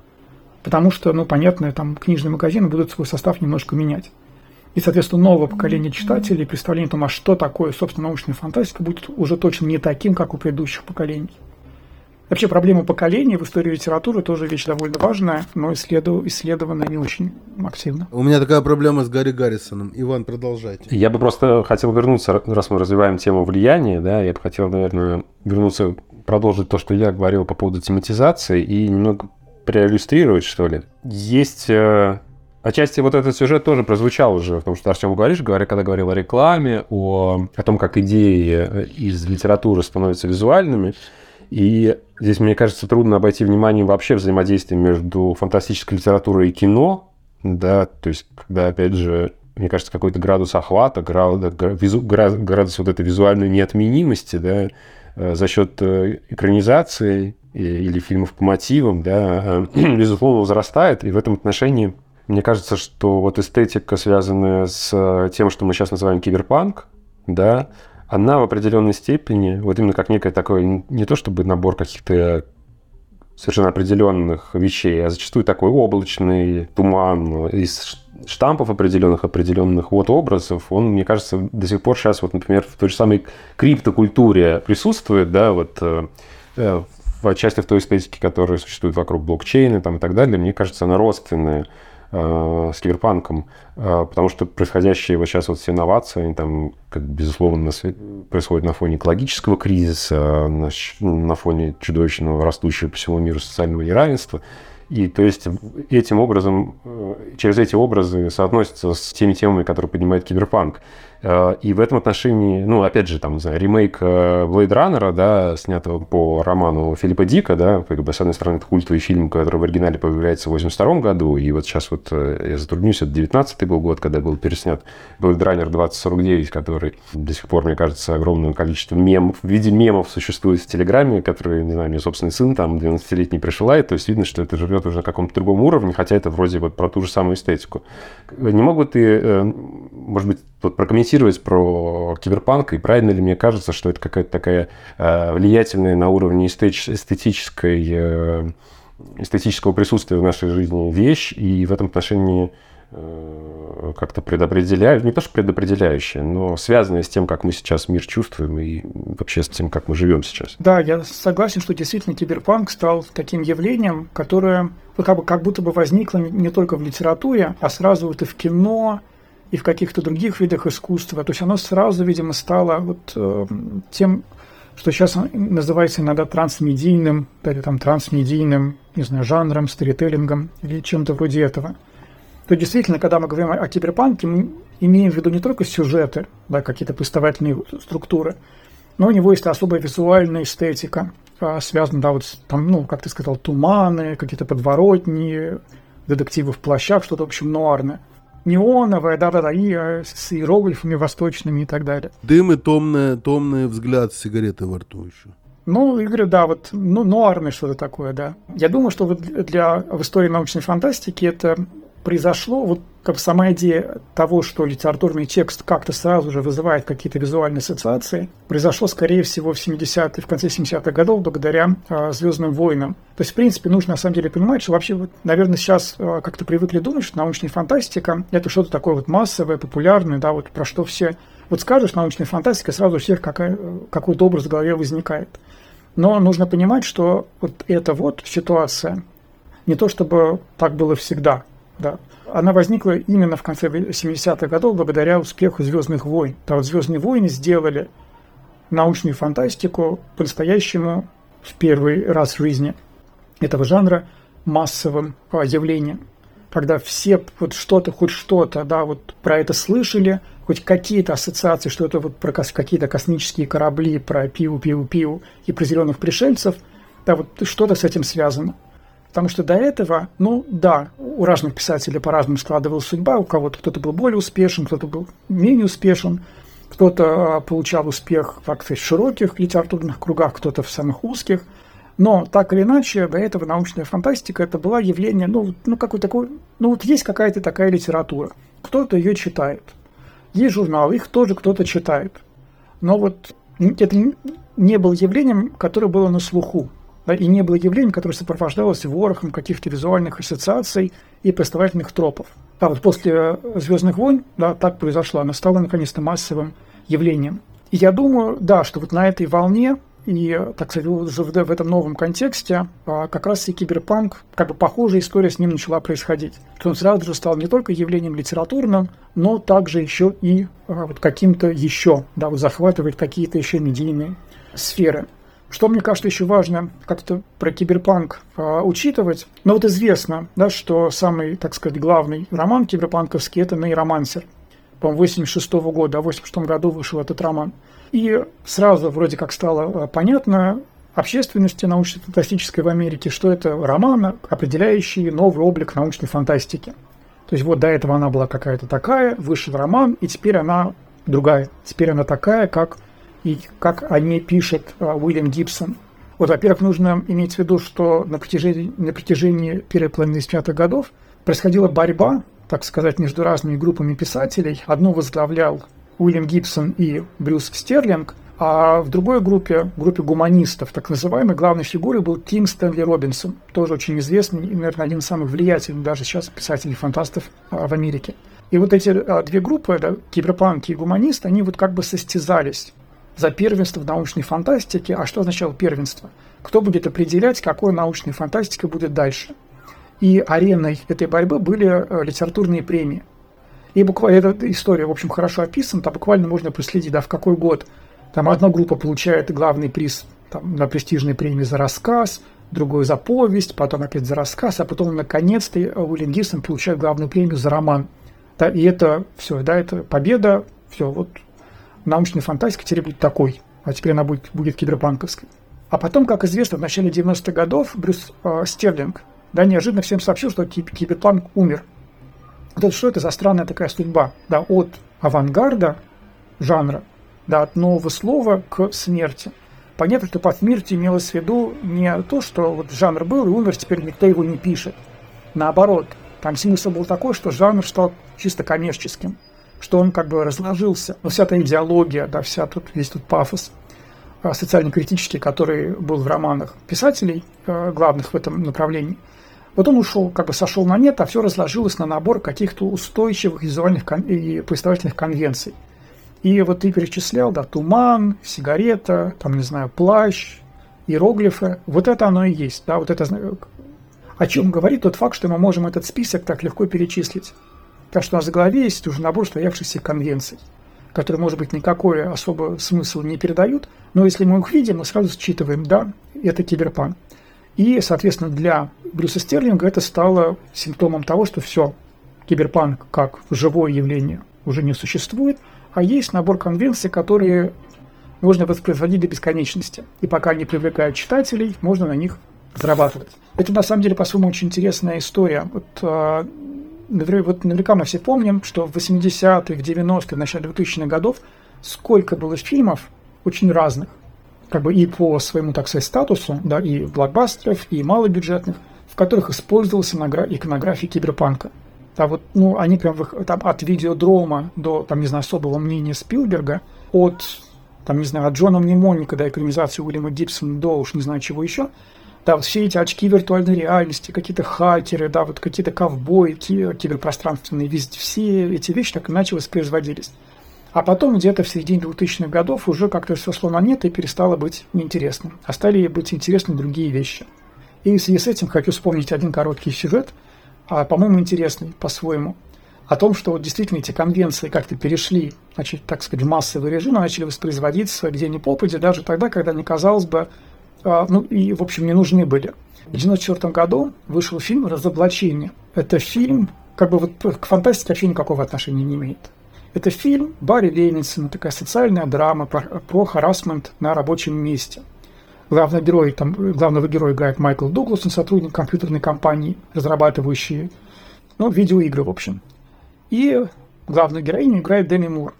Потому что, ну, понятно, там книжные магазины будут свой состав немножко менять. И, соответственно, новое поколение читателей, представление о том, а что такое, собственно, научная фантастика, будет уже точно не таким, как у предыдущих поколений. Вообще проблема поколений в истории литературы тоже вещь довольно важная, но исследов... исследована не очень активно. У меня такая проблема с Гарри Гаррисоном. Иван, продолжайте. Я бы просто хотел вернуться, раз мы развиваем тему влияния, да, я бы хотел, наверное, вернуться, продолжить то, что я говорил по поводу тематизации и немного проиллюстрировать, что ли. Есть э, Отчасти вот этот сюжет тоже прозвучал уже, потому что Артем говоришь, говоря, когда говорил о рекламе, о, о том, как идеи из литературы становятся визуальными. И здесь, мне кажется, трудно обойти внимание вообще взаимодействие между фантастической литературой и кино, да, то есть, когда, опять же, мне кажется, какой-то градус охвата, градус, градус вот этой визуальной неотменимости, да, э, за счет э, экранизации или фильмов по мотивам, да, безусловно, возрастает. И в этом отношении мне кажется, что вот эстетика, связанная с э, тем, что мы сейчас называем киберпанк, да, она в определенной степени, вот именно как некое такое, не то чтобы набор каких-то совершенно определенных вещей, а зачастую такой облачный туман из штампов определенных, определенных вот образов, он, мне кажется, до сих пор сейчас, вот, например, в той же самой криптокультуре присутствует, да, вот э, э в части в той эстетике, которая существует вокруг блокчейна там, и так далее, мне кажется, она родственная э, с киберпанком, э, потому что происходящие вот сейчас вот все инновации, они там, как безусловно, на свет, происходят на фоне экологического кризиса, на, на фоне чудовищного растущего по всему миру социального неравенства. И то есть этим образом, э, через эти образы соотносятся с теми темами, которые поднимает киберпанк. Э, и в этом отношении, ну, опять же, там, не знаю, ремейк э, Blade Runner, да, снятого по роману Филиппа Дика, да, как бы, с одной стороны, это культовый фильм, который в оригинале появляется в 82 году, и вот сейчас вот э, я затруднюсь, это 19 был год, когда был переснят Blade Runner 2049, который до сих пор, мне кажется, огромное количество мемов, в виде мемов существует в Телеграме, которые, не знаю, мне собственный сын там 12-летний присылает, то есть видно, что это живет уже на каком-то другом уровне, хотя это вроде вот про ту же самую эстетику. Не могут и, может быть, прокомментировать про киберпанк, и правильно ли мне кажется, что это какая-то такая э, влиятельная на уровне эстетической, э, эстетического присутствия в нашей жизни вещь, и в этом отношении э, как-то предопределяю, не то что предопределяющая, но связанная с тем, как мы сейчас мир чувствуем и вообще с тем, как мы живем сейчас. Да, я согласен, что действительно киберпанк стал таким явлением, которое как, бы, как будто бы возникло не только в литературе, а сразу вот и в кино, и в каких-то других видах искусства. То есть оно сразу, видимо, стало вот э, тем, что сейчас называется иногда трансмедийным, или там трансмедийным, не знаю, жанром, сторителлингом или чем-то вроде этого. То действительно, когда мы говорим о киберпанке, мы имеем в виду не только сюжеты, да, какие-то повествовательные структуры, но у него есть особая визуальная эстетика, а, связанная, да, вот там, ну, как ты сказал, туманы, какие-то подворотни, детективы в плащах, что-то, в общем, нуарное неоновая, да-да-да, и э, с иероглифами восточными и так далее. Дым и томный, томный взгляд сигареты во рту еще. Ну, я говорю, да, вот, ну, нуарное что-то такое, да. Я думаю, что вот для, в истории научной фантастики это произошло, вот как сама идея того, что литературный текст как-то сразу же вызывает какие-то визуальные ассоциации, произошло, скорее всего, в 70-е, в конце 70-х годов благодаря э, «Звездным войнам». То есть, в принципе, нужно на самом деле понимать, что вообще, вот, наверное, сейчас э, как-то привыкли думать, что научная фантастика — это что-то такое вот массовое, популярное, да, вот про что все... Вот скажешь научная фантастика, сразу у всех какая, какой-то образ в голове возникает. Но нужно понимать, что вот эта вот ситуация, не то чтобы так было всегда, да. Она возникла именно в конце 70-х годов благодаря успеху «Звездных войн». Да, вот «Звездные войны» сделали научную фантастику по-настоящему в первый раз в жизни этого жанра массовым явлением. Когда все вот что-то, хоть что-то, да, вот про это слышали, хоть какие-то ассоциации, что это вот про какие-то космические корабли, про пиу-пиу-пиу и про зеленых пришельцев, да, вот что-то с этим связано. Потому что до этого, ну да, у разных писателей по-разному складывалась судьба, у кого-то кто-то был более успешен, кто-то был менее успешен, кто-то а, получал успех в широких литературных кругах, кто-то в самых узких. Но так или иначе, до этого научная фантастика это было явление, ну, ну какой такой, ну вот есть какая-то такая литература, кто-то ее читает. Есть журналы, их тоже кто-то читает. Но вот это не было явлением, которое было на слуху да, и не было явлением, которое сопровождалось ворохом каких-то визуальных ассоциаций и представительных тропов. А вот после «Звездных войн» да, так произошло, она стала наконец-то массовым явлением. И я думаю, да, что вот на этой волне и, так сказать, уже в этом новом контексте а, как раз и киберпанк, как бы похожая история с ним начала происходить. Он сразу же стал не только явлением литературным, но также еще и а, вот каким-то еще, да, вот захватывает какие-то еще медийные сферы. Что мне кажется еще важно как-то про киберпанк э, учитывать. Но вот известно, да, что самый, так сказать, главный роман киберпанковский – это «Нейромансер». По-моему, 86 -го года, а в 86 году вышел этот роман. И сразу вроде как стало э, понятно общественности научно-фантастической в Америке, что это роман, определяющий новый облик научной фантастики. То есть вот до этого она была какая-то такая, вышел роман, и теперь она другая. Теперь она такая, как и как о ней пишет а, Уильям Гибсон. Вот, во-первых, нужно иметь в виду, что на протяжении, на протяжении первой половины 70-х годов происходила борьба, так сказать, между разными группами писателей. Одну возглавлял Уильям Гибсон и Брюс Стерлинг, а в другой группе, группе гуманистов, так называемой, главной фигурой был Тим Стэнли Робинсон, тоже очень известный и, наверное, один из самых влиятельных даже сейчас писателей-фантастов а, в Америке. И вот эти а, две группы, да, киберпанки и гуманисты, они вот как бы состязались за первенство в научной фантастике. А что означало первенство? Кто будет определять, какой научной фантастика будет дальше? И ареной этой борьбы были э, литературные премии. И буквально эта история, в общем, хорошо описана, там буквально можно проследить, да, в какой год. Там одна группа получает главный приз там, на престижной премии за рассказ, другой за повесть, потом опять за рассказ, а потом наконец-то Уильям Гибсон получает главную премию за роман. Да, и это все, да, это победа, все, вот научная фантастика теперь будет такой, а теперь она будет, будет киберпанковской. А потом, как известно, в начале 90-х годов Брюс э, Стерлинг да, неожиданно всем сообщил, что киберпанк умер. Вот это, что это за странная такая судьба? Да, от авангарда жанра, да, от нового слова к смерти. Понятно, что под смертью имелось в виду не то, что вот жанр был и умер, теперь никто его не пишет. Наоборот, там смысл был такой, что жанр стал чисто коммерческим что он как бы разложился. Но вся эта идеология, да, вся тут, весь тут пафос а, социально-критический, который был в романах писателей, а, главных в этом направлении, вот он ушел, как бы сошел на нет, а все разложилось на набор каких-то устойчивых визуальных и повествовательных конвенций. И вот ты перечислял, да, туман, сигарета, там, не знаю, плащ, иероглифы. Вот это оно и есть, да, вот это о чем говорит тот факт, что мы можем этот список так легко перечислить. Так что на заглаве есть уже набор стоявшихся конвенций, которые, может быть, никакой особо смысл не передают, но если мы их видим, мы сразу считываем, да, это киберпанк. И, соответственно, для Брюса Стерлинга это стало симптомом того, что все, киберпанк как живое явление уже не существует, а есть набор конвенций, которые можно воспроизводить до бесконечности. И пока они привлекают читателей, можно на них зарабатывать. Это на самом деле, по-своему, очень интересная история. Вот а, вот наверняка мы все помним, что в 80-е, в 90-е, в начале 2000-х годов сколько было фильмов очень разных, как бы и по своему, так сказать, статусу, да, и блокбастеров, и малобюджетных, в которых использовалась иконография киберпанка. Да, вот, ну, они прям там, от видеодрома до, там, не знаю, особого мнения Спилберга, от, там, не знаю, от Джона Мнемоника до экранизации Уильяма Гибсона до уж не знаю чего еще, вот все эти очки виртуальной реальности, какие-то хакеры, да, вот какие-то ковбои, киберпространственные, везде, все эти вещи так иначе воспроизводились. А потом где-то в середине 2000-х годов уже как-то все шло на нет и перестало быть неинтересным. А стали быть интересны другие вещи. И в связи с этим хочу вспомнить один короткий сюжет, а, по-моему, интересный по-своему, о том, что вот действительно эти конвенции как-то перешли, значит, так сказать, в массовый режим, и начали воспроизводиться где ни попади, даже тогда, когда не казалось бы, а, ну и, в общем, не нужны были. В 1994 году вышел фильм «Разоблачение». Это фильм, как бы вот к фантастике вообще никакого отношения не имеет. Это фильм Барри Левинсона, такая социальная драма про, про харасмент на рабочем месте. Главный герой, там, главного героя играет Майкл Дуглас, он сотрудник компьютерной компании, разрабатывающей ну, видеоигры, в общем. И главную героиню играет Деми Мур.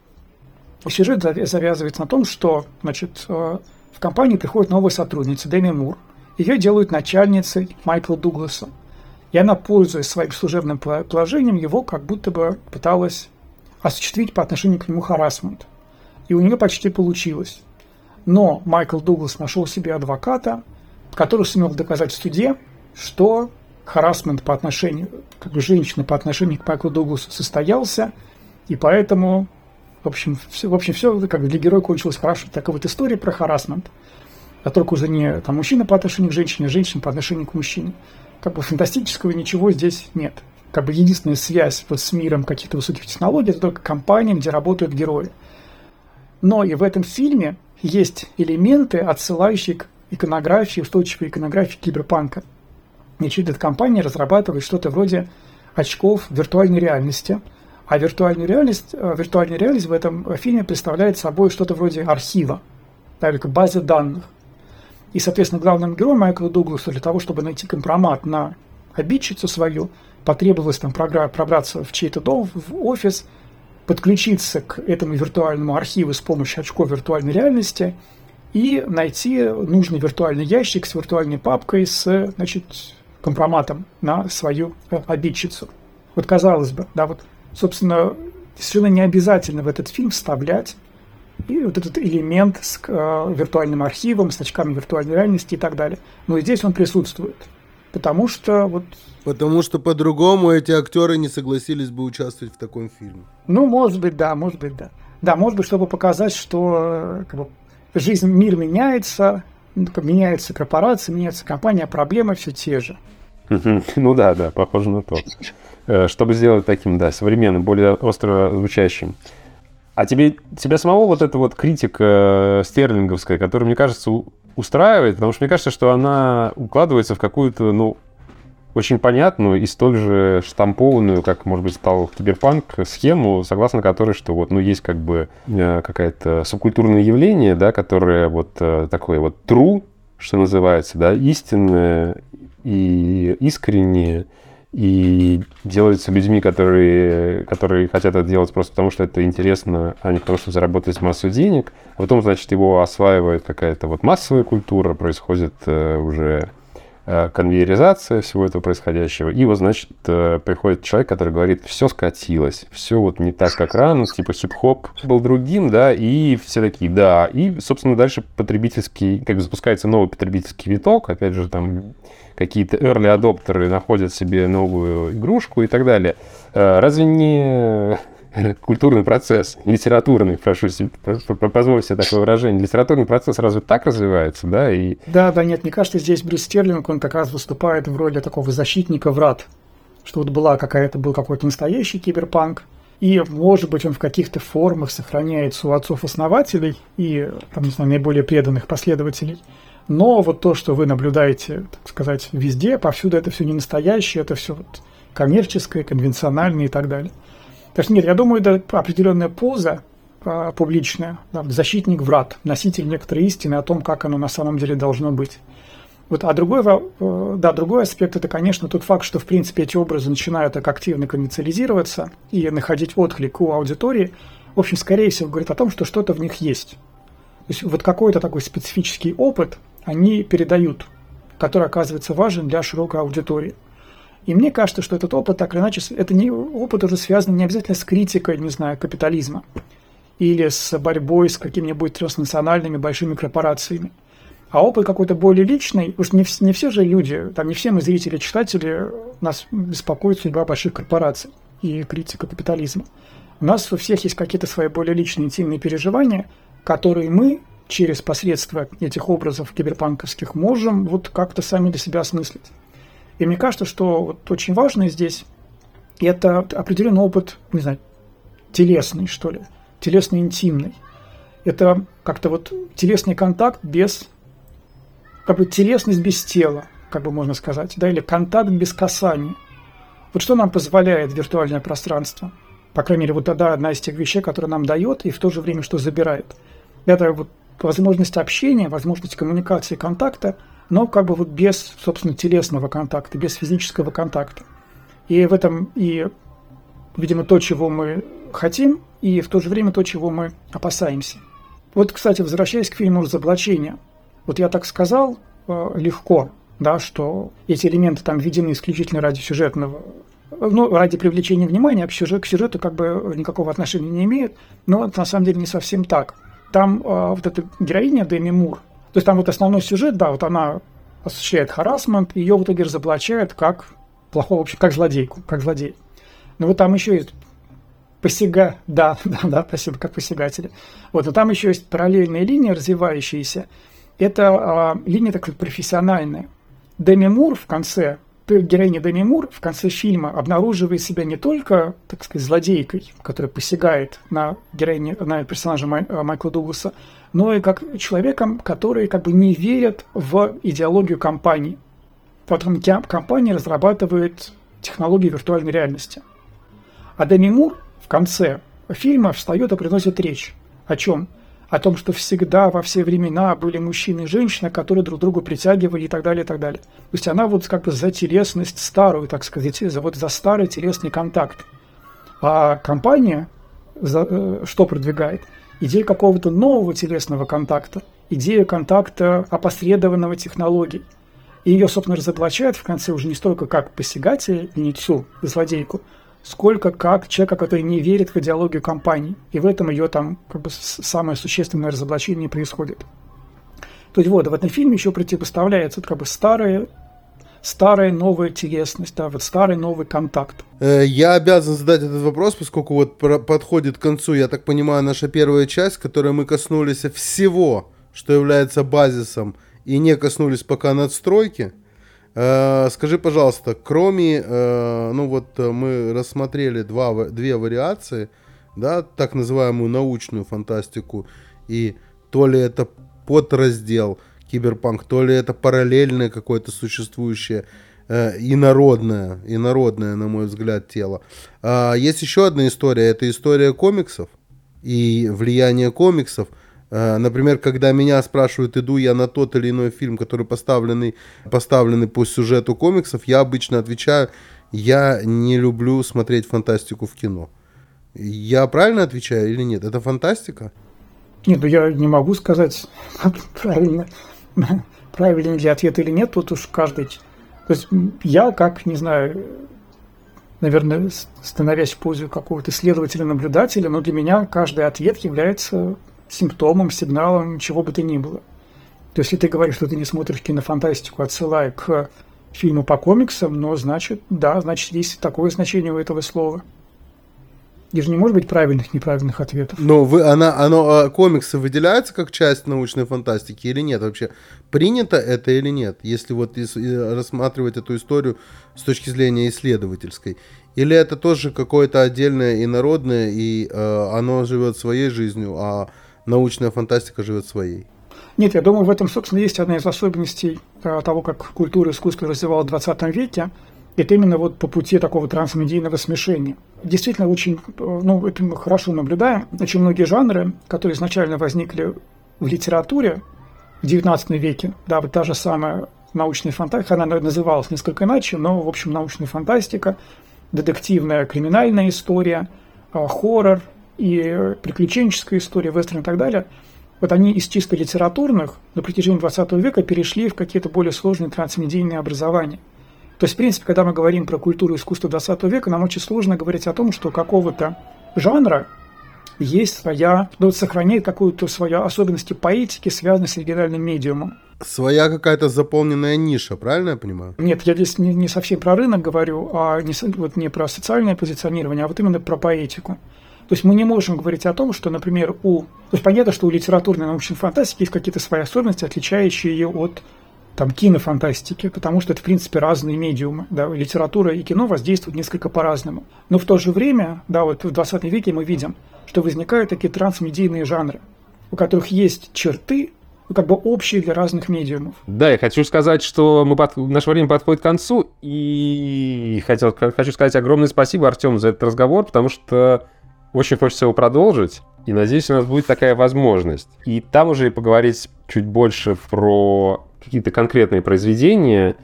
И сюжет завязывается на том, что значит, э, в компанию приходит новая сотрудница Деми Мур. Ее делают начальницей Майкла Дугласа. И она, пользуясь своим служебным положением, его как будто бы пыталась осуществить по отношению к нему харасмент. И у нее почти получилось. Но Майкл Дуглас нашел себе адвоката, который сумел доказать в суде, что харасмент по отношению, как бы женщины по отношению к Майклу Дугласу состоялся, и поэтому, в общем, все, в общем, все как для героя кончилось хорошо. Такая вот история про харасмент, а только уже не там, мужчина по отношению к женщине, а женщина по отношению к мужчине. Как бы фантастического ничего здесь нет как бы единственная связь вот с миром каких-то высоких технологий, это только компания, где работают герои. Но и в этом фильме есть элементы, отсылающие к иконографии, устойчивой иконографии киберпанка. Значит, эта компания разрабатывает что-то вроде очков виртуальной реальности, а виртуальную реальность, э, виртуальная реальность в этом фильме представляет собой что-то вроде архива, только базы данных. И, соответственно, главным героем Майкла Дугласа для того, чтобы найти компромат на обидчицу свою, потребовалось там пробраться в чей-то дом, в офис, подключиться к этому виртуальному архиву с помощью очков виртуальной реальности и найти нужный виртуальный ящик с виртуальной папкой с значит, компроматом на свою э, обидчицу. Вот казалось бы, да, вот, собственно, совершенно не обязательно в этот фильм вставлять и вот этот элемент с э, виртуальным архивом, с очками виртуальной реальности и так далее. Но здесь он присутствует. Потому что вот... Потому что по-другому эти актеры не согласились бы участвовать в таком фильме. Ну, может быть, да, может быть, да. Да, может быть, чтобы показать, что как бы, жизнь, мир меняется, ну, меняется корпорация, меняется компания, а проблемы все те же. Ну да, да, похоже на то. Э, чтобы сделать таким, да, современным, более остро звучащим. А тебе, тебя самого вот эта вот критика э, стерлинговская, которая, мне кажется, устраивает, потому что мне кажется, что она укладывается в какую-то, ну, очень понятную и столь же штампованную, как, может быть, стал киберпанк, схему, согласно которой, что вот, ну, есть как бы э, какое-то субкультурное явление, да, которое вот такое вот true, что называется, да, истинное и искреннее, и делается людьми, которые, которые хотят это делать просто потому, что это интересно, а не потому, что заработать массу денег. А потом, значит, его осваивает какая-то вот массовая культура, происходит э, уже э, конвейеризация всего этого происходящего. И вот, значит, э, приходит человек, который говорит, все скатилось, все вот не так, как рано, типа хип-хоп был другим, да, и все такие, да. И, собственно, дальше потребительский, как бы запускается новый потребительский виток, опять же, там какие-то early адоптеры находят себе новую игрушку и так далее. Э, разве не культурный процесс, литературный, прошу позволь себе такое выражение, литературный процесс разве так развивается, да? И... Да, да, нет, мне кажется, здесь Брюс Стерлинг, он как раз выступает в роли такого защитника врат, что вот была какая-то, был какой-то настоящий киберпанк, и, может быть, он в каких-то формах сохраняется у отцов-основателей и, там, не знаю, наиболее преданных последователей – но вот то, что вы наблюдаете, так сказать, везде, повсюду, это все не настоящее, это все вот коммерческое, конвенциональное и так далее. Так что нет, я думаю, это определенная поза а, публичная, да, защитник врат, носитель некоторой истины о том, как оно на самом деле должно быть. Вот, а другой, э, да, другой аспект это, конечно, тот факт, что, в принципе, эти образы начинают так активно коммерциализироваться и находить отклик у аудитории. В общем, скорее всего, говорит о том, что что-то в них есть. То есть вот какой-то такой специфический опыт, они передают, который оказывается важен для широкой аудитории. И мне кажется, что этот опыт, так или иначе, это не опыт уже связан не обязательно с критикой, не знаю, капитализма или с борьбой с какими-нибудь транснациональными большими корпорациями. А опыт какой-то более личный, уж не, не все же люди, там не все мы зрители, читатели, нас беспокоит судьба больших корпораций и критика капитализма. У нас у всех есть какие-то свои более личные интимные переживания, которые мы через посредство этих образов киберпанковских можем вот как-то сами для себя осмыслить. И мне кажется, что вот очень важно здесь это определенный опыт, не знаю, телесный, что ли, телесно-интимный. Это как-то вот телесный контакт без, как бы телесность без тела, как бы можно сказать, да, или контакт без касания. Вот что нам позволяет виртуальное пространство? По крайней мере, вот тогда одна из тех вещей, которые нам дает и в то же время что забирает. Это вот возможность общения, возможность коммуникации, контакта – но как бы вот без, собственно, телесного контакта, без физического контакта. И в этом и, видимо, то, чего мы хотим, и в то же время то, чего мы опасаемся. Вот, кстати, возвращаясь к фильму «Разоблачение», вот я так сказал э, легко, да, что эти элементы там введены исключительно ради сюжетного, ну, ради привлечения внимания, сюжету, к сюжету как бы никакого отношения не имеет, но это на самом деле не совсем так. Там э, вот эта героиня Дэми Мур, то есть там вот основной сюжет, да, вот она осуществляет харасмент, ее в итоге разоблачают как плохого, вообще, как злодейку, как злодей. Но вот там еще есть посяга, да, да, да, спасибо, как посягатели. Вот, но там еще есть параллельная линия, развивающаяся. Это а, линия такая профессиональная. Деми Мур в конце героиня Деми Мур в конце фильма обнаруживает себя не только, так сказать, злодейкой, которая посягает на героине, на персонажа Май, э, Майкла Дугласа, но и как человеком, который как бы не верит в идеологию компании. Потом компания разрабатывает технологии виртуальной реальности. А Деми Мур в конце фильма встает и приносит речь. О чем? О том, что всегда во все времена были мужчины и женщины, которые друг другу притягивали и так далее, и так далее. То есть она вот как бы за телесность старую, так сказать, за, вот за старый телесный контакт. А компания за, э, что продвигает? Идею какого-то нового телесного контакта, идею контакта опосредованного технологий. И ее, собственно, разоблачают в конце уже не столько как посягательницу, злодейку, сколько как человека, который не верит в идеологию компании. И в этом ее там как бы самое существенное разоблачение происходит. То есть вот, в этом фильме еще противопоставляется как бы старая, старая новая телесность, да, вот старый новый контакт. Э, я обязан задать этот вопрос, поскольку вот подходит к концу, я так понимаю, наша первая часть, в которой мы коснулись всего, что является базисом, и не коснулись пока надстройки. Э, скажи, пожалуйста, кроме, э, ну вот э, мы рассмотрели два, две вариации, да, так называемую научную фантастику, и то ли это подраздел киберпанк, то ли это параллельное какое-то существующее инородное, инородное, на мой взгляд, тело. А, есть еще одна история, это история комиксов и влияние комиксов – например, когда меня спрашивают, иду я на тот или иной фильм, который поставленный, поставленный по сюжету комиксов, я обычно отвечаю, я не люблю смотреть фантастику в кино. Я правильно отвечаю или нет? Это фантастика? Нет, ну я не могу сказать правильно, правильный ли ответ или нет, тут уж каждый... То есть я, как, не знаю, наверное, становясь в позе какого-то исследователя-наблюдателя, но для меня каждый ответ является симптомом, сигналом, чего бы то ни было. То есть, если ты говоришь, что ты не смотришь кинофантастику, отсылая к фильму по комиксам, но значит, да, значит, есть такое значение у этого слова. И же не может быть правильных, неправильных ответов. Но вы, она, оно, а комиксы выделяются как часть научной фантастики или нет вообще? Принято это или нет, если вот рассматривать эту историю с точки зрения исследовательской? Или это тоже какое-то отдельное инородное, и э, оно живет своей жизнью, а научная фантастика живет своей. Нет, я думаю, в этом, собственно, есть одна из особенностей э, того, как культура искусства развивалась в 20 веке. Это именно вот по пути такого трансмедийного смешения. Действительно, очень, э, ну, это мы хорошо наблюдаем. Очень многие жанры, которые изначально возникли в литературе в 19 веке, да, вот та же самая научная фантастика, она называлась несколько иначе, но, в общем, научная фантастика, детективная криминальная история, э, хоррор, и приключенческая история, вестерн и так далее, вот они из чисто литературных на протяжении 20 века перешли в какие-то более сложные трансмедийные образования. То есть, в принципе, когда мы говорим про культуру искусства 20 века, нам очень сложно говорить о том, что какого-то жанра есть своя, ну, вот сохраняет какую-то свою особенности поэтики, связанной с оригинальным медиумом. Своя какая-то заполненная ниша, правильно я понимаю? Нет, я здесь не, не совсем про рынок говорю, а не, вот не про социальное позиционирование, а вот именно про поэтику. То есть мы не можем говорить о том, что, например, у... То есть понятно, что у литературной научной фантастики есть какие-то свои особенности, отличающие ее от там, кинофантастики, потому что это, в принципе, разные медиумы. Да? Литература и кино воздействуют несколько по-разному. Но в то же время, да, вот в 20 веке мы видим, что возникают такие трансмедийные жанры, у которых есть черты, ну, как бы общие для разных медиумов. Да, я хочу сказать, что мы под... наше время подходит к концу, и хотел... хочу сказать огромное спасибо, Артем, за этот разговор, потому что очень хочется его продолжить, и надеюсь, у нас будет такая возможность. И там уже поговорить чуть больше про какие-то конкретные произведения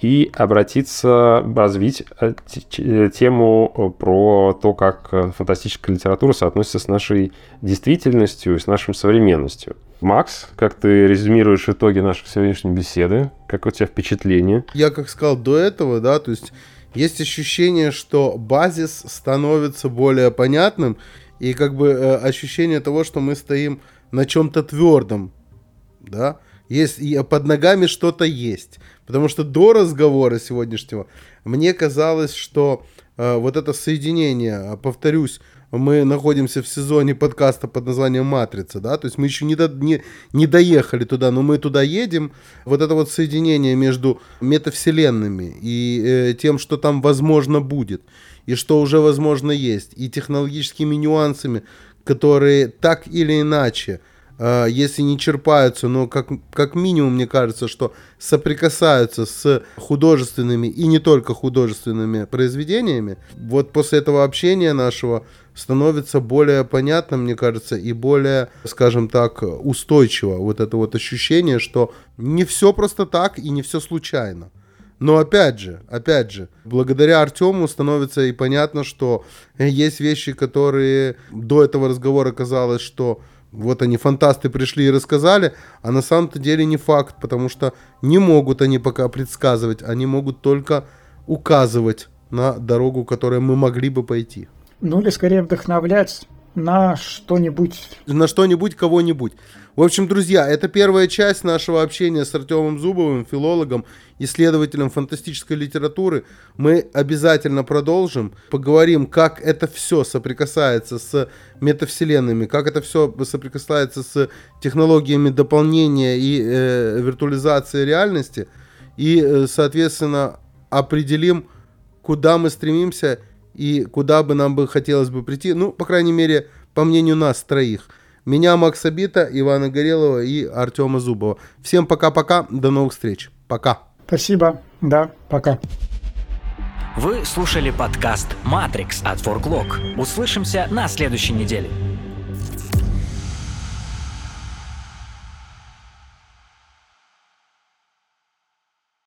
и обратиться, развить э, э, тему э, про то, как фантастическая литература соотносится с нашей действительностью и с нашей современностью. Макс, как ты резюмируешь итоги нашей сегодняшней беседы? Как у тебя впечатление? Я, как сказал до этого, да, то есть есть ощущение, что базис становится более понятным, и как бы э, ощущение того, что мы стоим на чем-то твердом, да, есть, и под ногами что-то есть. Потому что до разговора сегодняшнего мне казалось, что э, вот это соединение, повторюсь, мы находимся в сезоне подкаста под названием «Матрица», да, то есть мы еще не, до, не, не доехали туда, но мы туда едем. Вот это вот соединение между метавселенными и э, тем, что там возможно будет, и что уже возможно есть, и технологическими нюансами, которые так или иначе – если не черпаются, но как, как минимум, мне кажется, что соприкасаются с художественными и не только художественными произведениями, вот после этого общения нашего становится более понятно, мне кажется, и более, скажем так, устойчиво вот это вот ощущение, что не все просто так и не все случайно. Но опять же, опять же, благодаря Артему становится и понятно, что есть вещи, которые до этого разговора казалось, что вот они, фантасты, пришли и рассказали, а на самом-то деле не факт, потому что не могут они пока предсказывать, они могут только указывать на дорогу, которую мы могли бы пойти. Ну или скорее вдохновлять на что-нибудь. На что-нибудь, кого-нибудь. В общем, друзья, это первая часть нашего общения с Артемом Зубовым, филологом, исследователем фантастической литературы. Мы обязательно продолжим, поговорим, как это все соприкасается с метавселенными, как это все соприкасается с технологиями дополнения и э, виртуализации реальности. И, э, соответственно, определим, куда мы стремимся и куда бы нам бы хотелось бы прийти. Ну, по крайней мере, по мнению нас троих – меня Макса Бита, Ивана Горелова и Артема Зубова. Всем пока-пока, до новых встреч. Пока. Спасибо, да, пока. Вы слушали подкаст «Матрикс» от Forklog. Услышимся на следующей неделе.